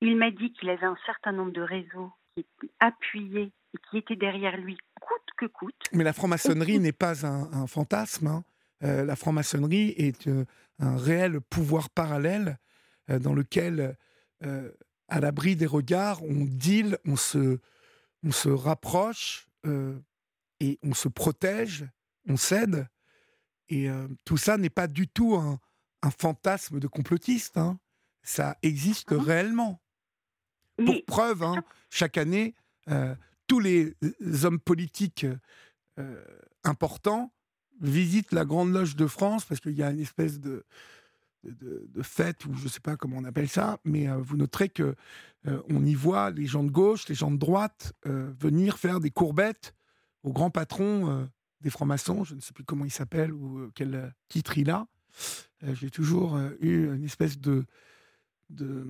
Il m'a dit qu'il avait un certain nombre de réseaux qui appuyaient et qui étaient derrière lui coûte que coûte. Mais la franc-maçonnerie n'est pas un, fantasme. Hein. Euh, la franc-maçonnerie est euh, un réel pouvoir parallèle euh, dans lequel à l'abri des regards, on deal, on se, on se rapproche et on se protège, on cède. Et euh, tout ça n'est pas du tout un, fantasme de complotiste. Hein. Ça existe ah réellement. Pour preuve, hein, chaque année, euh, tous les hommes politiques importants visitent la Grande Loge de France parce qu'il y a une espèce de, de, fête, ou je ne sais pas comment on appelle ça, mais euh, vous noterez que euh, on y voit les gens de gauche, les gens de droite euh, venir faire des courbettes grand patron des francs-maçons, je ne sais plus comment il s'appelle ou quel titre il a. J'ai toujours eu une espèce de, de,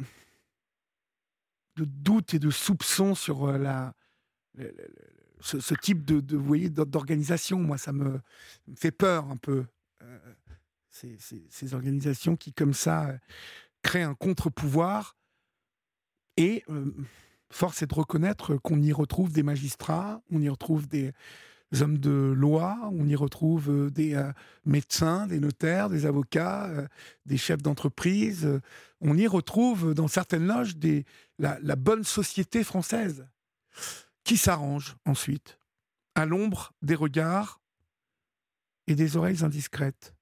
doute et de soupçon sur la, ce, type de, voyez, d'organisation. Moi, ça me, fait peur un peu ces, organisations qui, comme ça, euh, créent un contre-pouvoir. Et euh, force est de reconnaître qu'on y retrouve des magistrats, on y retrouve des hommes de loi, on y retrouve euh, des médecins, des notaires, des avocats, des chefs d'entreprise. on y retrouve dans certaines loges la bonne société française qui s'arrange ensuite à l'ombre des regards et des oreilles indiscrètes.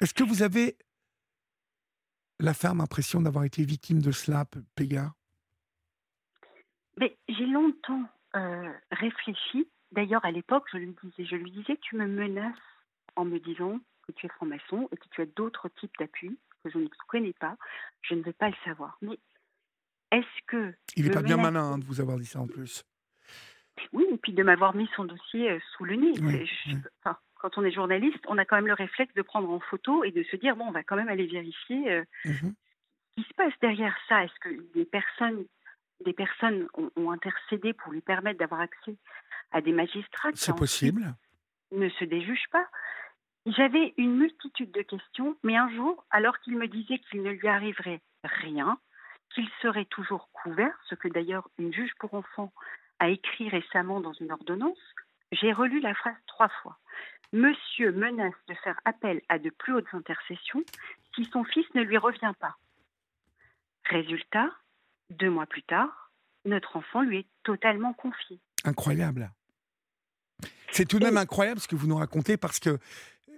Est-ce que vous avez la ferme impression d'avoir été victime de cela, Péga J'ai longtemps euh, réfléchi. D'ailleurs, à l'époque, je lui disais, je lui disais, tu me menaces en me disant que tu es franc-maçon et que tu as d'autres types d'appuis que je ne connais pas. Je ne veux pas le savoir. Mais est-ce que il n'est pas bien malin hein, de vous avoir dit ça en plus. Oui, et puis de m'avoir mis son dossier euh, sous le nez quand on est journaliste, on a quand même le réflexe de prendre en photo et de se dire bon, on va quand même aller vérifier euh, mmh ce qui se passe derrière ça. Est-ce que des personnes, des personnes ont, intercédé pour lui permettre d'avoir accès à des magistrats C'est possible. Ne se déjugent pas. J'avais une multitude de questions, mais un jour, alors qu'il me disait qu'il ne lui arriverait rien, qu'il serait toujours couvert, ce que d'ailleurs une juge pour enfants a écrit récemment dans une ordonnance, j'ai relu la phrase trois fois. Monsieur menace de faire appel à de plus hautes intercessions si son fils ne lui revient pas. Résultat, deux mois plus tard, notre enfant lui est totalement confié. Incroyable. C'est tout de même incroyable ce que vous nous racontez parce que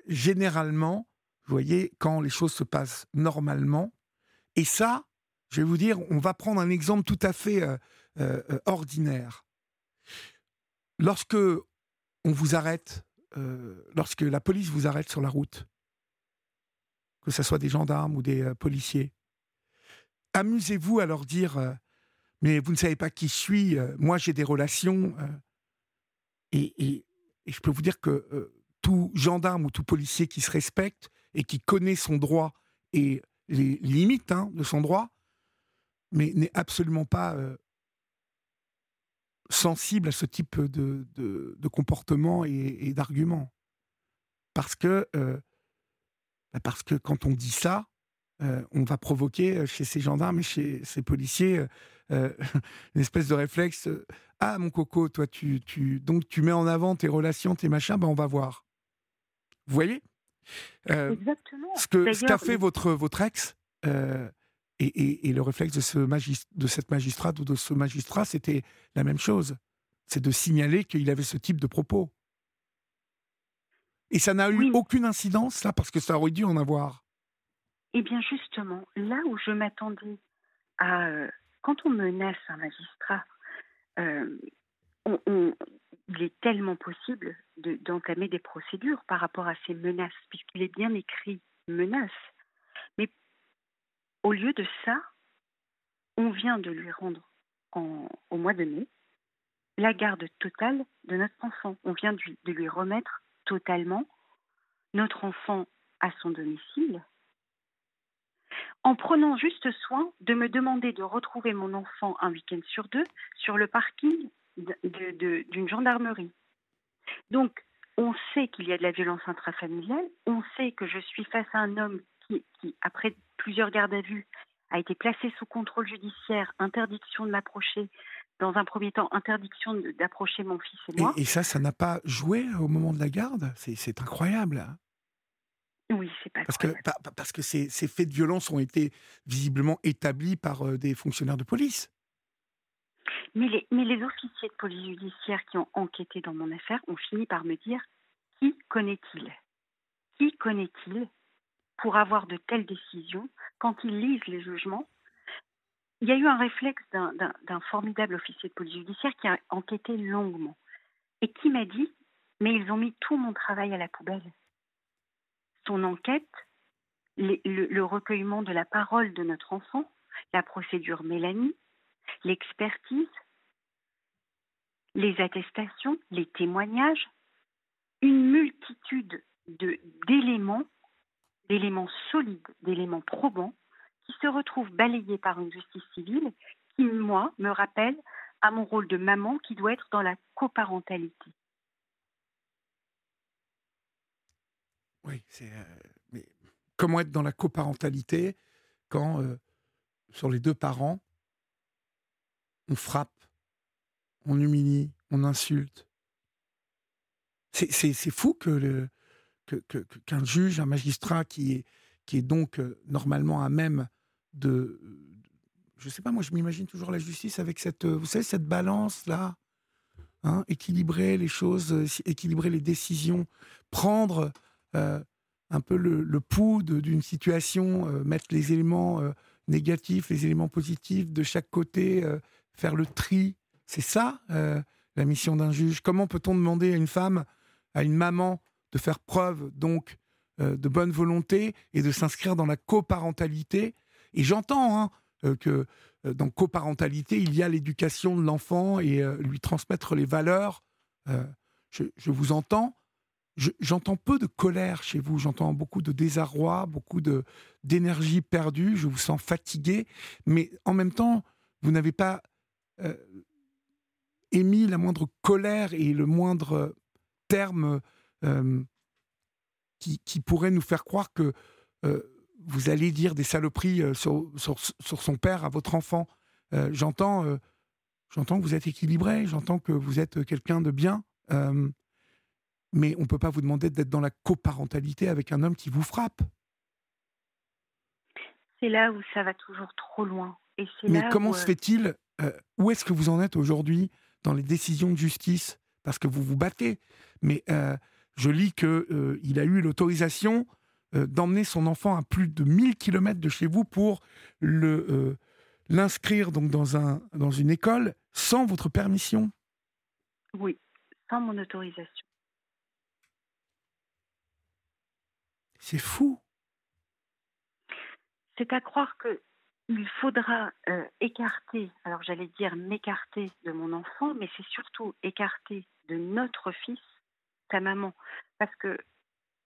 généralement, vous voyez, quand les choses se passent normalement, et ça, je vais vous dire, on va prendre un exemple tout à fait euh, euh, ordinaire. Lorsque on vous arrête euh, lorsque la police vous arrête sur la route, que ce soit des gendarmes ou des policiers, amusez-vous à leur dire euh, Mais vous ne savez pas qui je suis, moi j'ai des relations. Et, je peux vous dire que tout gendarme ou tout policier qui se respecte et qui connaît son droit et les limites hein, de son droit, mais n'est absolument pas sensible à ce type de, de, comportement et, d'argument. Parce que, euh, bah, parce que quand on dit ça, euh, on va provoquer euh, chez ces gendarmes et chez ces policiers une espèce de réflexe. ah mon coco, toi tu, tu donc tu mets en avant tes relations, tes machins, ben on va voir. Vous voyez? Exactement. Ce qu'a fait votre votre ex, et, le réflexe de, ce de cette magistrate ou de ce magistrat, c'était la même chose. C'est de signaler qu'il avait ce type de propos. Et ça n'a eu aucune incidence, là, parce que ça aurait dû en avoir. Eh bien, justement, là où je m'attendais à. Euh, quand on menace un magistrat, euh, il il est tellement possible d'entamer des procédures par rapport à ces menaces, puisqu'il est bien écrit menace. Mais au lieu de ça, on vient de lui rendre au mois de mai la garde totale de notre enfant. On vient de lui remettre totalement notre enfant à son domicile, en prenant juste soin de me demander de retrouver mon enfant un week-end sur deux sur le parking d'une gendarmerie. Donc, on sait qu'il y a de la violence intrafamiliale, on sait que je suis face à un homme qui, après plusieurs gardes à vue, a été placé sous contrôle judiciaire, interdiction de m'approcher, dans un premier temps, interdiction d'approcher mon fils et moi. Et, ça, ça n'a pas joué au moment de la garde? C'est incroyable. Oui, c'est pas parce que parce que ces, ces, faits de violence ont été visiblement établis par euh, des fonctionnaires de police. Mais les, mais les officiers de police judiciaire qui ont enquêté dans mon affaire ont fini par me dire qui connaît-il? Qui connaît-il pour avoir de telles décisions? Quand ils lisent les jugements il y a eu un réflexe d'un formidable officier de police judiciaire qui a enquêté longuement et qui m'a dit Mais ils ont mis tout mon travail à la poubelle. Son enquête, le, recueillement de la parole de notre enfant, la procédure Mélanie, l'expertise, les attestations, les témoignages, une multitude d'éléments, d'éléments solides, d'éléments probants se retrouve balayé par une justice civile qui, moi, me rappelle à mon rôle de maman qui doit être dans la coparentalité. Oui, c'est. Euh, mais comment être dans la coparentalité quand, euh, sur les deux parents, on frappe, on humilie, on insulte? C'est fou que le qu'un juge, un magistrat qui est, qui est donc euh, normalement à même de, je sais pas, moi je m'imagine toujours la justice avec cette, vous savez, cette balance là, hein, équilibrer les choses, équilibrer les décisions, prendre un peu le, pouls d'une situation, euh, mettre les éléments négatifs, les éléments positifs de chaque côté, faire le tri. C'est ça la mission d'un juge. Comment peut-on demander à une femme, à une maman, de faire preuve donc de bonne volonté et de s'inscrire dans la coparentalité? Et j'entends hein, euh, que euh, dans coparentalité, il y a l'éducation de l'enfant et euh, lui transmettre les valeurs. Je, vous entends. J'entends peu de colère chez vous, j'entends beaucoup de désarroi, beaucoup d'énergie perdue, je vous sens fatigué, mais en même temps, vous n'avez pas émis la moindre colère et le moindre terme qui, qui, pourrait nous faire croire que vous allez dire des saloperies euh, sur, son père à votre enfant. Euh, j'entends, euh, j'entends que vous êtes équilibré, j'entends que vous êtes quelqu'un de bien, mais on ne peut pas vous demander d'être dans la coparentalité avec un homme qui vous frappe. C'est là où ça va toujours trop loin. Et mais comment se fait-il Où est-ce que vous en êtes aujourd'hui dans les décisions de justice? Parce que vous vous battez, mais je lis qu'il il a eu l'autorisation euh, d'emmener son enfant à plus de 1000 km de chez vous pour le euh, l'inscrire donc dans un dans une école sans votre permission Oui, sans mon autorisation. C'est fou. C'est à croire que il faudra euh, écarter, alors j'allais dire m'écarter de mon enfant, mais c'est surtout écarter de notre fils, ta maman. Parce que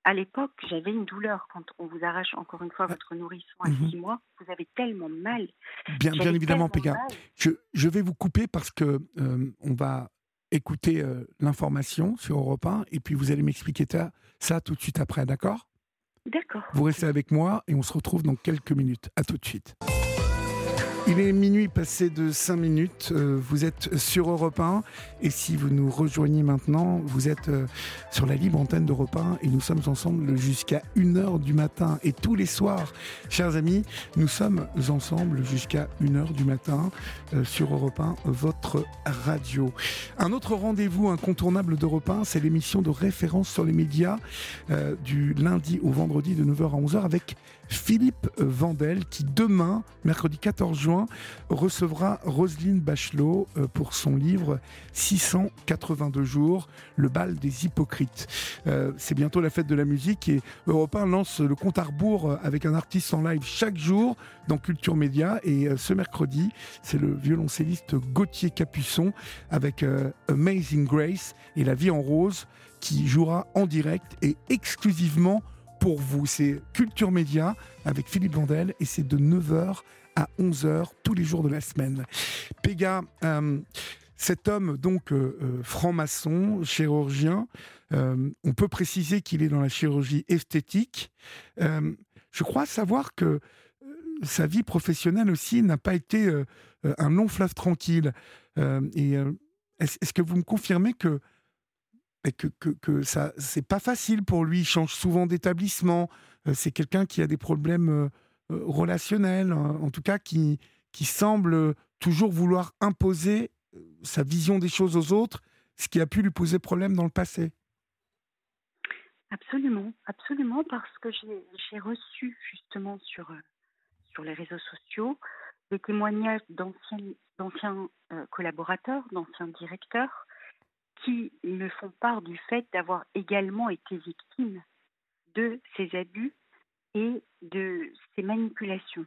à l'époque, j'avais une douleur quand on vous arrache encore une fois votre nourrisson à mhm. six mois. Vous avez tellement mal. Bien, bien évidemment, Péga. Je, je, vais vous couper parce que euh, on va écouter euh, l'information sur Europe 1 et puis vous allez m'expliquer ça, ça tout de suite après, d'accord? D'accord. Vous restez avec moi et on se retrouve dans quelques minutes. À tout de suite. Il est minuit passé de 5 minutes. Euh, vous êtes sur Europe 1. Et si vous nous rejoignez maintenant, vous êtes euh, sur la libre antenne d'Europe 1. Et nous sommes ensemble jusqu'à 1h du matin. Et tous les soirs, chers amis, nous sommes ensemble jusqu'à 1h du matin euh, sur Europe 1, votre radio. Un autre rendez-vous incontournable d'Europe 1, c'est l'émission de référence sur les médias du lundi au vendredi de 9h à 11h avec Philippe Vandel, qui demain, mercredi 14 juin, recevra Roselyne Bachelot euh, pour son livre 682 jours, le bal des hypocrites. Euh, c'est bientôt la fête de la musique et Europe 1 lance le compte à rebours euh, avec un artiste en live chaque jour dans Culture Média. Et ce mercredi, c'est le violoncelliste Gauthier Capuçon avec Amazing Grace et La vie en rose qui jouera en direct et exclusivement pour vous. C'est Culture Média avec Philippe Vandel et c'est de 9h à 11h tous les jours de la semaine. Péga, euh, cet homme donc euh, euh, franc-maçon, chirurgien, on peut préciser qu'il est dans la chirurgie esthétique. je crois savoir que sa vie professionnelle aussi n'a pas été un long fleuve tranquille. est-ce que vous me confirmez que que, que, que ça, c'est pas facile pour lui. Il change souvent d'établissement. Euh, c'est quelqu'un qui a des problèmes euh, euh, relationnels, hein, en tout cas qui, qui semble toujours vouloir imposer sa vision des choses aux autres, ce qui a pu lui poser problème dans le passé. Absolument, absolument, parce que j'ai reçu justement sur, sur les réseaux sociaux des témoignages d'anciens collaborateurs, d'anciens directeurs, qui me font part du fait d'avoir également été victime de ces abus et de ces manipulations.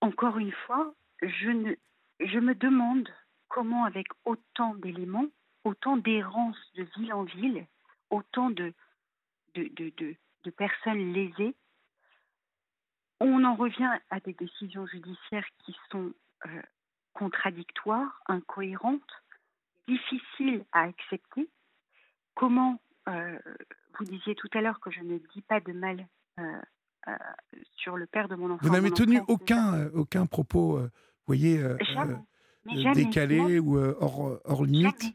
Encore une fois, je, me demande comment, avec autant d'éléments, autant d'errance de ville en ville, autant de, personnes lésées, on en revient à des décisions judiciaires qui sont euh, contradictoires, incohérentes, difficile à accepter. Comment, euh, vous disiez tout à l'heure que je ne dis pas de mal euh, euh, sur le père de mon enfant. Vous n'avez tenu aucun, aucun propos, vous voyez, décalé ou hors, hors, limite.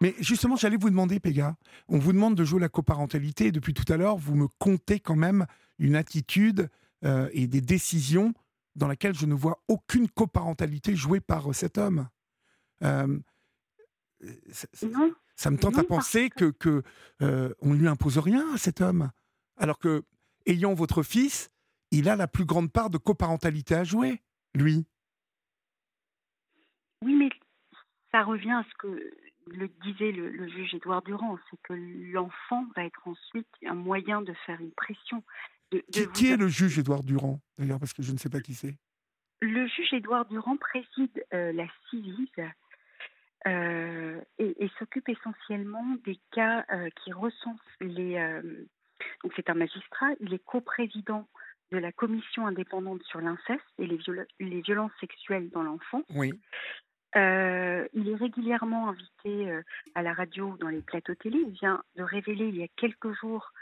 Mais justement, j'allais vous demander, Péga, on vous demande de jouer la coparentalité et depuis tout à l'heure, vous me comptez quand même une attitude et des décisions dans laquelle je ne vois aucune coparentalité jouée par cet homme. Euh, ça, me tente à penser que, que euh, on lui impose rien à cet homme, alors que ayant votre fils, il a la plus grande part de coparentalité à jouer, lui. Oui, mais ça revient à ce que le disait le, juge Édouard Durand, c'est que l'enfant va être ensuite un moyen de faire une pression. De, qui, est le juge Édouard Durand, d'ailleurs, parce que je ne sais pas qui c'est? Le juge Édouard Durand préside euh, la CIVIS, euh, et, s'occupe essentiellement des cas euh, qui recensent les. Euh, donc c'est un magistrat, il est coprésident de la commission indépendante sur l'inceste et les, les, violences sexuelles dans l'enfant. Oui. il est régulièrement invité à la radio dans les plateaux télé. Il vient de révéler il y a quelques jours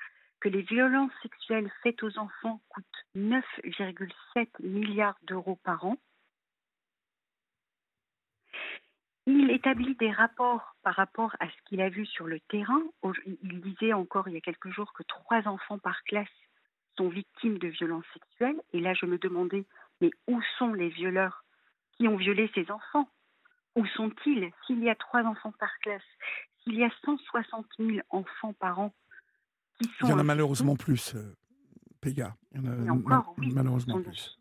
que les violences sexuelles faites aux enfants coûtent 9,7 milliards d'euros par an. Il établit des rapports par rapport à ce qu'il a vu sur le terrain. Il disait encore il y a quelques jours que trois enfants par classe sont victimes de violences sexuelles. Et là, je me demandais, mais où sont les violeurs qui ont violé ces enfants? Où sont-ils? S'il y a trois enfants par classe, s'il y a 160 000 enfants par an qui sont... Il y en a malheureusement plus, euh, Péga. Il y en a encore, malheureusement plus.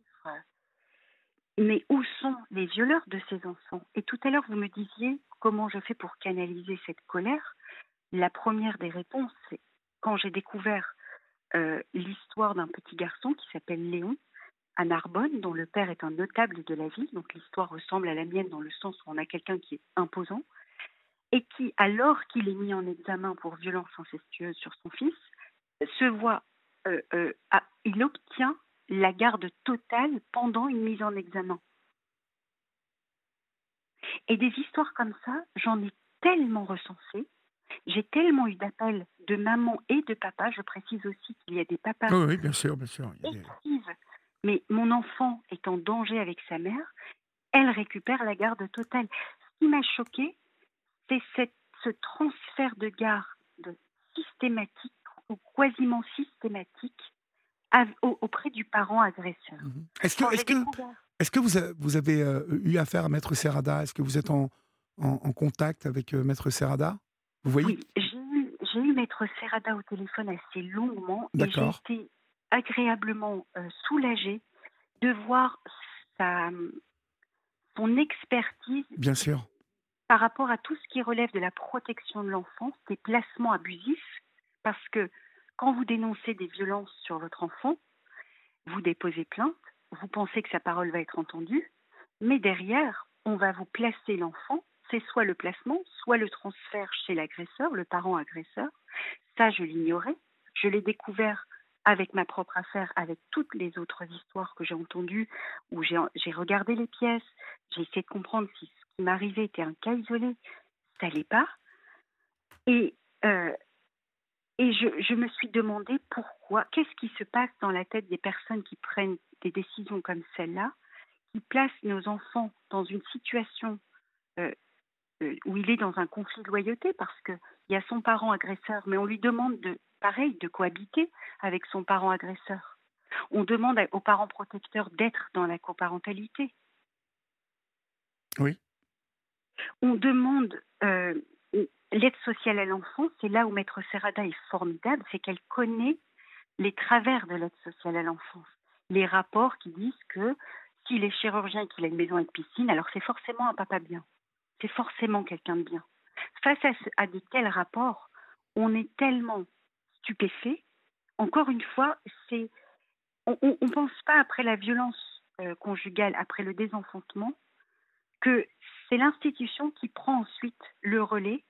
Mais où sont les violeurs de ces enfants? Et tout à l'heure, vous me disiez comment je fais pour canaliser cette colère. La première des réponses, c'est quand j'ai découvert euh, l'histoire d'un petit garçon qui s'appelle Léon à Narbonne, dont le père est un notable de la ville, donc l'histoire ressemble à la mienne dans le sens où on a quelqu'un qui est imposant, et qui, alors qu'il est mis en examen pour violence incestueuse sur son fils, se voit, euh, euh, il obtient la garde totale pendant une mise en examen. Et des histoires comme ça, j'en ai tellement recensé. J'ai tellement eu d'appels de maman et de papa. Je précise aussi qu'il y a des papas. oui, bien sûr, bien sûr. Mais mon enfant est en danger avec sa mère. Elle récupère la garde totale. Ce qui m'a choqué, c'est ce transfert de garde systématique ou quasiment systématique auprès du parent agresseur. Mhm. Est-ce que, est que, est que vous, vous avez euh, eu affaire à Maître Serrada? Est-ce que vous êtes en, en, contact avec euh, Maître Serrada? Vous voyez? Oui, j'ai eu, eu, Maître Serrada au téléphone assez longuement. D'accord. J'ai été agréablement soulagée de voir sa, son expertise Bien sûr. par rapport à tout ce qui relève de la protection de l'enfance, des placements abusifs, parce que quand vous dénoncez des violences sur votre enfant, vous déposez plainte, vous pensez que sa parole va être entendue, mais derrière, on va vous placer l'enfant, c'est soit le placement, soit le transfert chez l'agresseur, le parent agresseur. Ça, je l'ignorais. Je l'ai découvert avec ma propre affaire, avec toutes les autres histoires que j'ai entendues, où j'ai regardé les pièces, j'ai essayé de comprendre si ce qui m'arrivait était un cas isolé, ça l'est pas. Et, euh, et je, je, me suis demandé pourquoi, qu'est-ce qui se passe dans la tête des personnes qui prennent des décisions comme celle-là, qui placent nos enfants dans une situation euh, euh, où il est dans un conflit de loyauté parce qu'il y a son parent agresseur, mais on lui demande de, pareil, de cohabiter avec son parent agresseur. On demande aux parents protecteurs d'être dans la coparentalité. Oui. On demande euh, l'aide sociale à l'enfant, c'est là où Maître Serrada est formidable, c'est qu'elle connaît les travers de l'aide sociale à l'enfance. Les rapports qui disent que s'il est chirurgien et qu'il a une maison avec piscine, alors c'est forcément un papa bien. C'est forcément quelqu'un de bien. Face à, à de tels rapports, on est tellement stupéfait. Encore une fois, c'est on ne pense pas après la violence euh, conjugale, après le désenfantement, que c'est l'institution qui prend ensuite le relais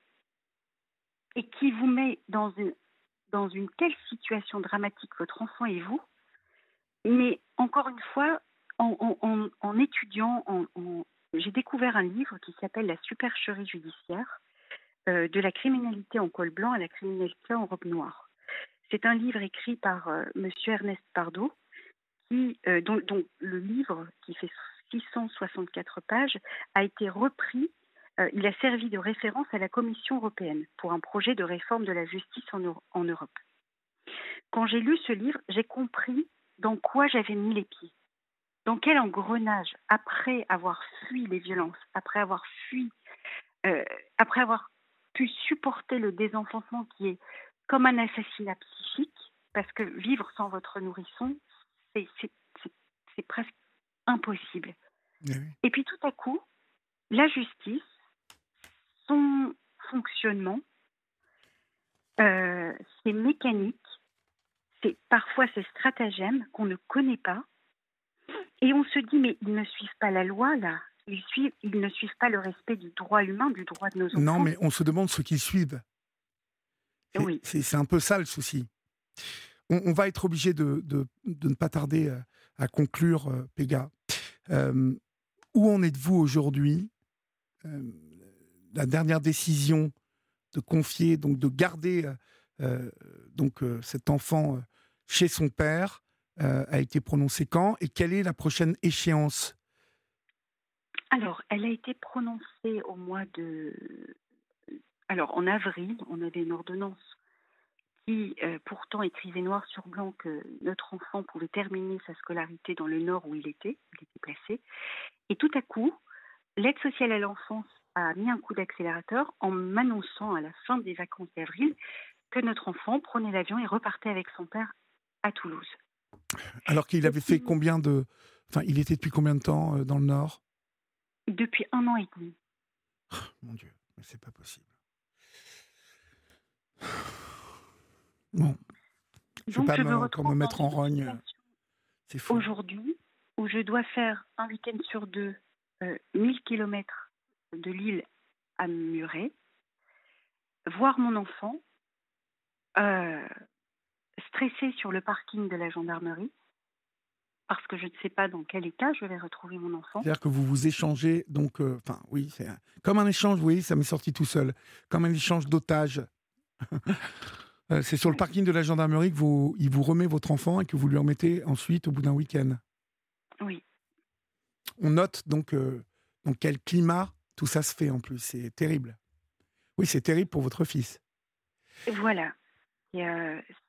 et qui vous met dans une, telle situation dramatique, votre enfant et vous. Mais encore une fois, en, étudiant, j'ai découvert un livre qui s'appelle La supercherie judiciaire, euh, de la criminalité en col blanc à la criminalité en robe noire. C'est un livre écrit par euh, Monsieur Ernest Pardo, euh, dont, dont, le livre, qui fait 664 pages, a été repris. il a servi de référence à la Commission européenne pour un projet de réforme de la justice en, en Europe. Quand j'ai lu ce livre, j'ai compris dans quoi j'avais mis les pieds dans quel engrenage, après avoir fui les violences, après avoir fui, euh, après avoir pu supporter le désenfantement qui est comme un assassinat psychique, parce que vivre sans votre nourrisson, c'est presque impossible. Et puis tout à coup, la justice, son fonctionnement, euh, ses mécaniques, c'est parfois ses stratagèmes qu'on ne connaît pas, et on se dit, mais ils ne suivent pas la loi, là. Ils, suivent, ils ne suivent pas le respect du droit humain, du droit de nos enfants. Non, mais on se demande ce qu'ils suivent. Oui. C'est un peu ça le souci. On, va être obligé de, de, de, ne pas tarder à, à conclure, euh, Péga. Euh, où en êtes-vous aujourd'hui euh, La dernière décision de confier, donc de garder donc cet enfant chez son père, euh, a été prononcée quand et quelle est la prochaine échéance? Alors, elle a été prononcée au mois de. Alors, en avril, on avait une ordonnance qui, euh, pourtant, écrivait noir sur blanc que notre enfant pouvait terminer sa scolarité dans le nord où il était, il était placé. Et tout à coup, l'aide sociale à l'enfance a mis un coup d'accélérateur en m'annonçant à la fin des vacances d'avril que notre enfant prenait l'avion et repartait avec son père à Toulouse. Alors qu'il avait fait combien de. Enfin, il était depuis combien de temps euh, dans le Nord? Depuis un an et demi. Oh, mon Dieu, mais c'est pas possible. Bon. Je ne vais pas me, me, mettre en rogne. C'est Aujourd'hui, où je dois faire un week-end sur deux, euh, 1000 km de Lille à Muret, voir mon enfant, euh, stressée sur le parking de la gendarmerie parce que je ne sais pas dans quel état je vais retrouver mon enfant. C'est-à-dire que vous vous échangez, donc, euh, enfin, oui, c'est comme un échange, oui, ça m'est sorti tout seul, comme un échange d'otages. Euh, c'est sur le parking de la gendarmerie que vous, il vous remet votre enfant et que vous lui remettez ensuite au bout d'un week-end. Oui. On note donc euh, dans quel climat tout ça se fait en plus. C'est terrible. Oui, c'est terrible pour votre fils. Voilà. Et,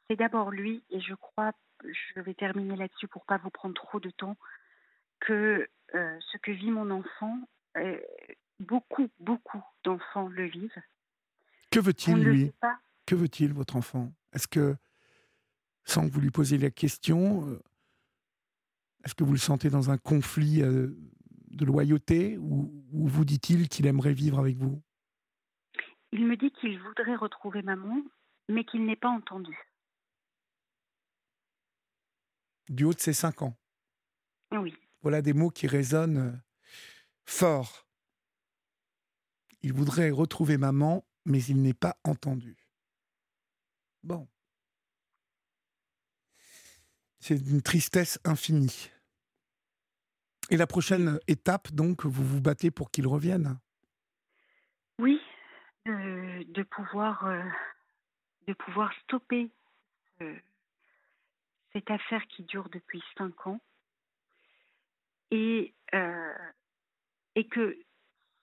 c'est d'abord lui, et je crois, je vais terminer là-dessus pour pas vous prendre trop de temps, que euh, ce que vit mon enfant, euh, beaucoup, beaucoup d'enfants le vivent. Que veut-il, lui? Que veut-il, votre enfant? Est-ce que sans que vous lui posiez la question, euh, est-ce que vous le sentez dans un conflit euh, de loyauté ou, vous dit-il qu'il aimerait vivre avec vous? Il me dit qu'il voudrait retrouver maman, mais qu'il n'est pas entendu. Du haut de ses cinq ans? Oui. Voilà des mots qui résonnent euh, fort. Il voudrait retrouver maman, mais il n'est pas entendu. Bon. C'est une tristesse infinie. Et la prochaine étape, donc, vous vous battez pour qu'il revienne? Oui, de, pouvoir, euh, de pouvoir stopper cette affaire qui dure depuis cinq ans et, euh, et que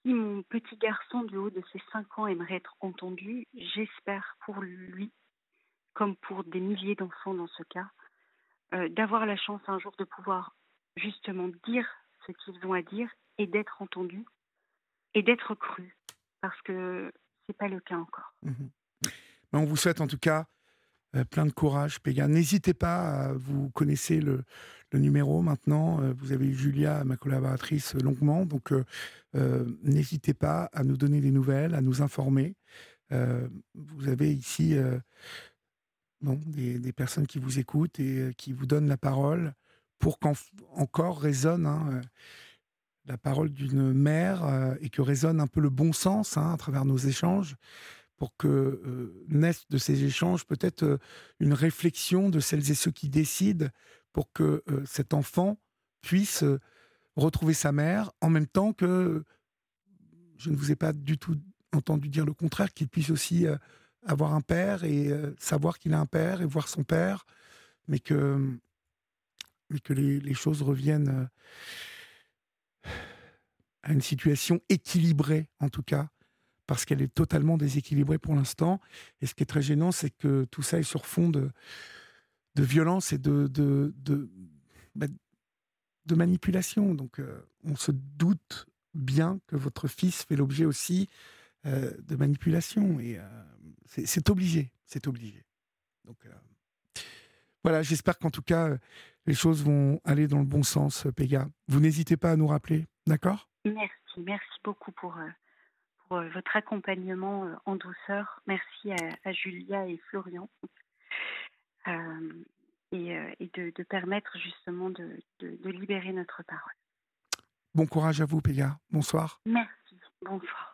si mon petit garçon du haut de ses cinq ans aimerait être entendu, j'espère pour lui, comme pour des milliers d'enfants dans ce cas, euh, d'avoir la chance un jour de pouvoir justement dire ce qu'ils ont à dire et d'être entendus et d'être crus, parce que c'est pas le cas encore. Mhm. on vous souhaite en tout cas euh, plein de courage, Péga. N'hésitez pas, vous connaissez le, numéro maintenant. Euh, vous avez eu Julia, ma collaboratrice, longuement. Donc, n'hésitez pas à nous donner des nouvelles, à nous informer. vous avez ici des, personnes qui vous écoutent et qui vous donnent la parole pour qu'encore résonne hein, la parole d'une mère et que résonne un peu le bon sens hein, à travers nos échanges pour que euh, naisse de ces échanges peut-être euh, une réflexion de celles et ceux qui décident pour que euh, cet enfant puisse retrouver sa mère en même temps que je ne vous ai pas du tout entendu dire le contraire, qu'il puisse aussi avoir un père et savoir qu'il a un père et voir son père, mais que, mais que les, choses reviennent à une situation équilibrée, en tout cas, parce qu'elle est totalement déséquilibrée pour l'instant. Et ce qui est très gênant, c'est que tout ça est sur fond de, de violence et de, de, de, bah, manipulation. Donc euh, on se doute bien que votre fils fait l'objet aussi euh, de manipulation. Et euh, c'est obligé, c'est obligé. Donc voilà, j'espère qu'en tout cas, les choses vont aller dans le bon sens, Péga. Vous n'hésitez pas à nous rappeler, d'accord? Merci, merci beaucoup pour, euh, votre accompagnement euh, en douceur. Merci à, Julia et Florian. Euh, et, de, permettre justement de, libérer notre parole. Bon courage à vous, Péga. Bonsoir. Merci. Bonsoir.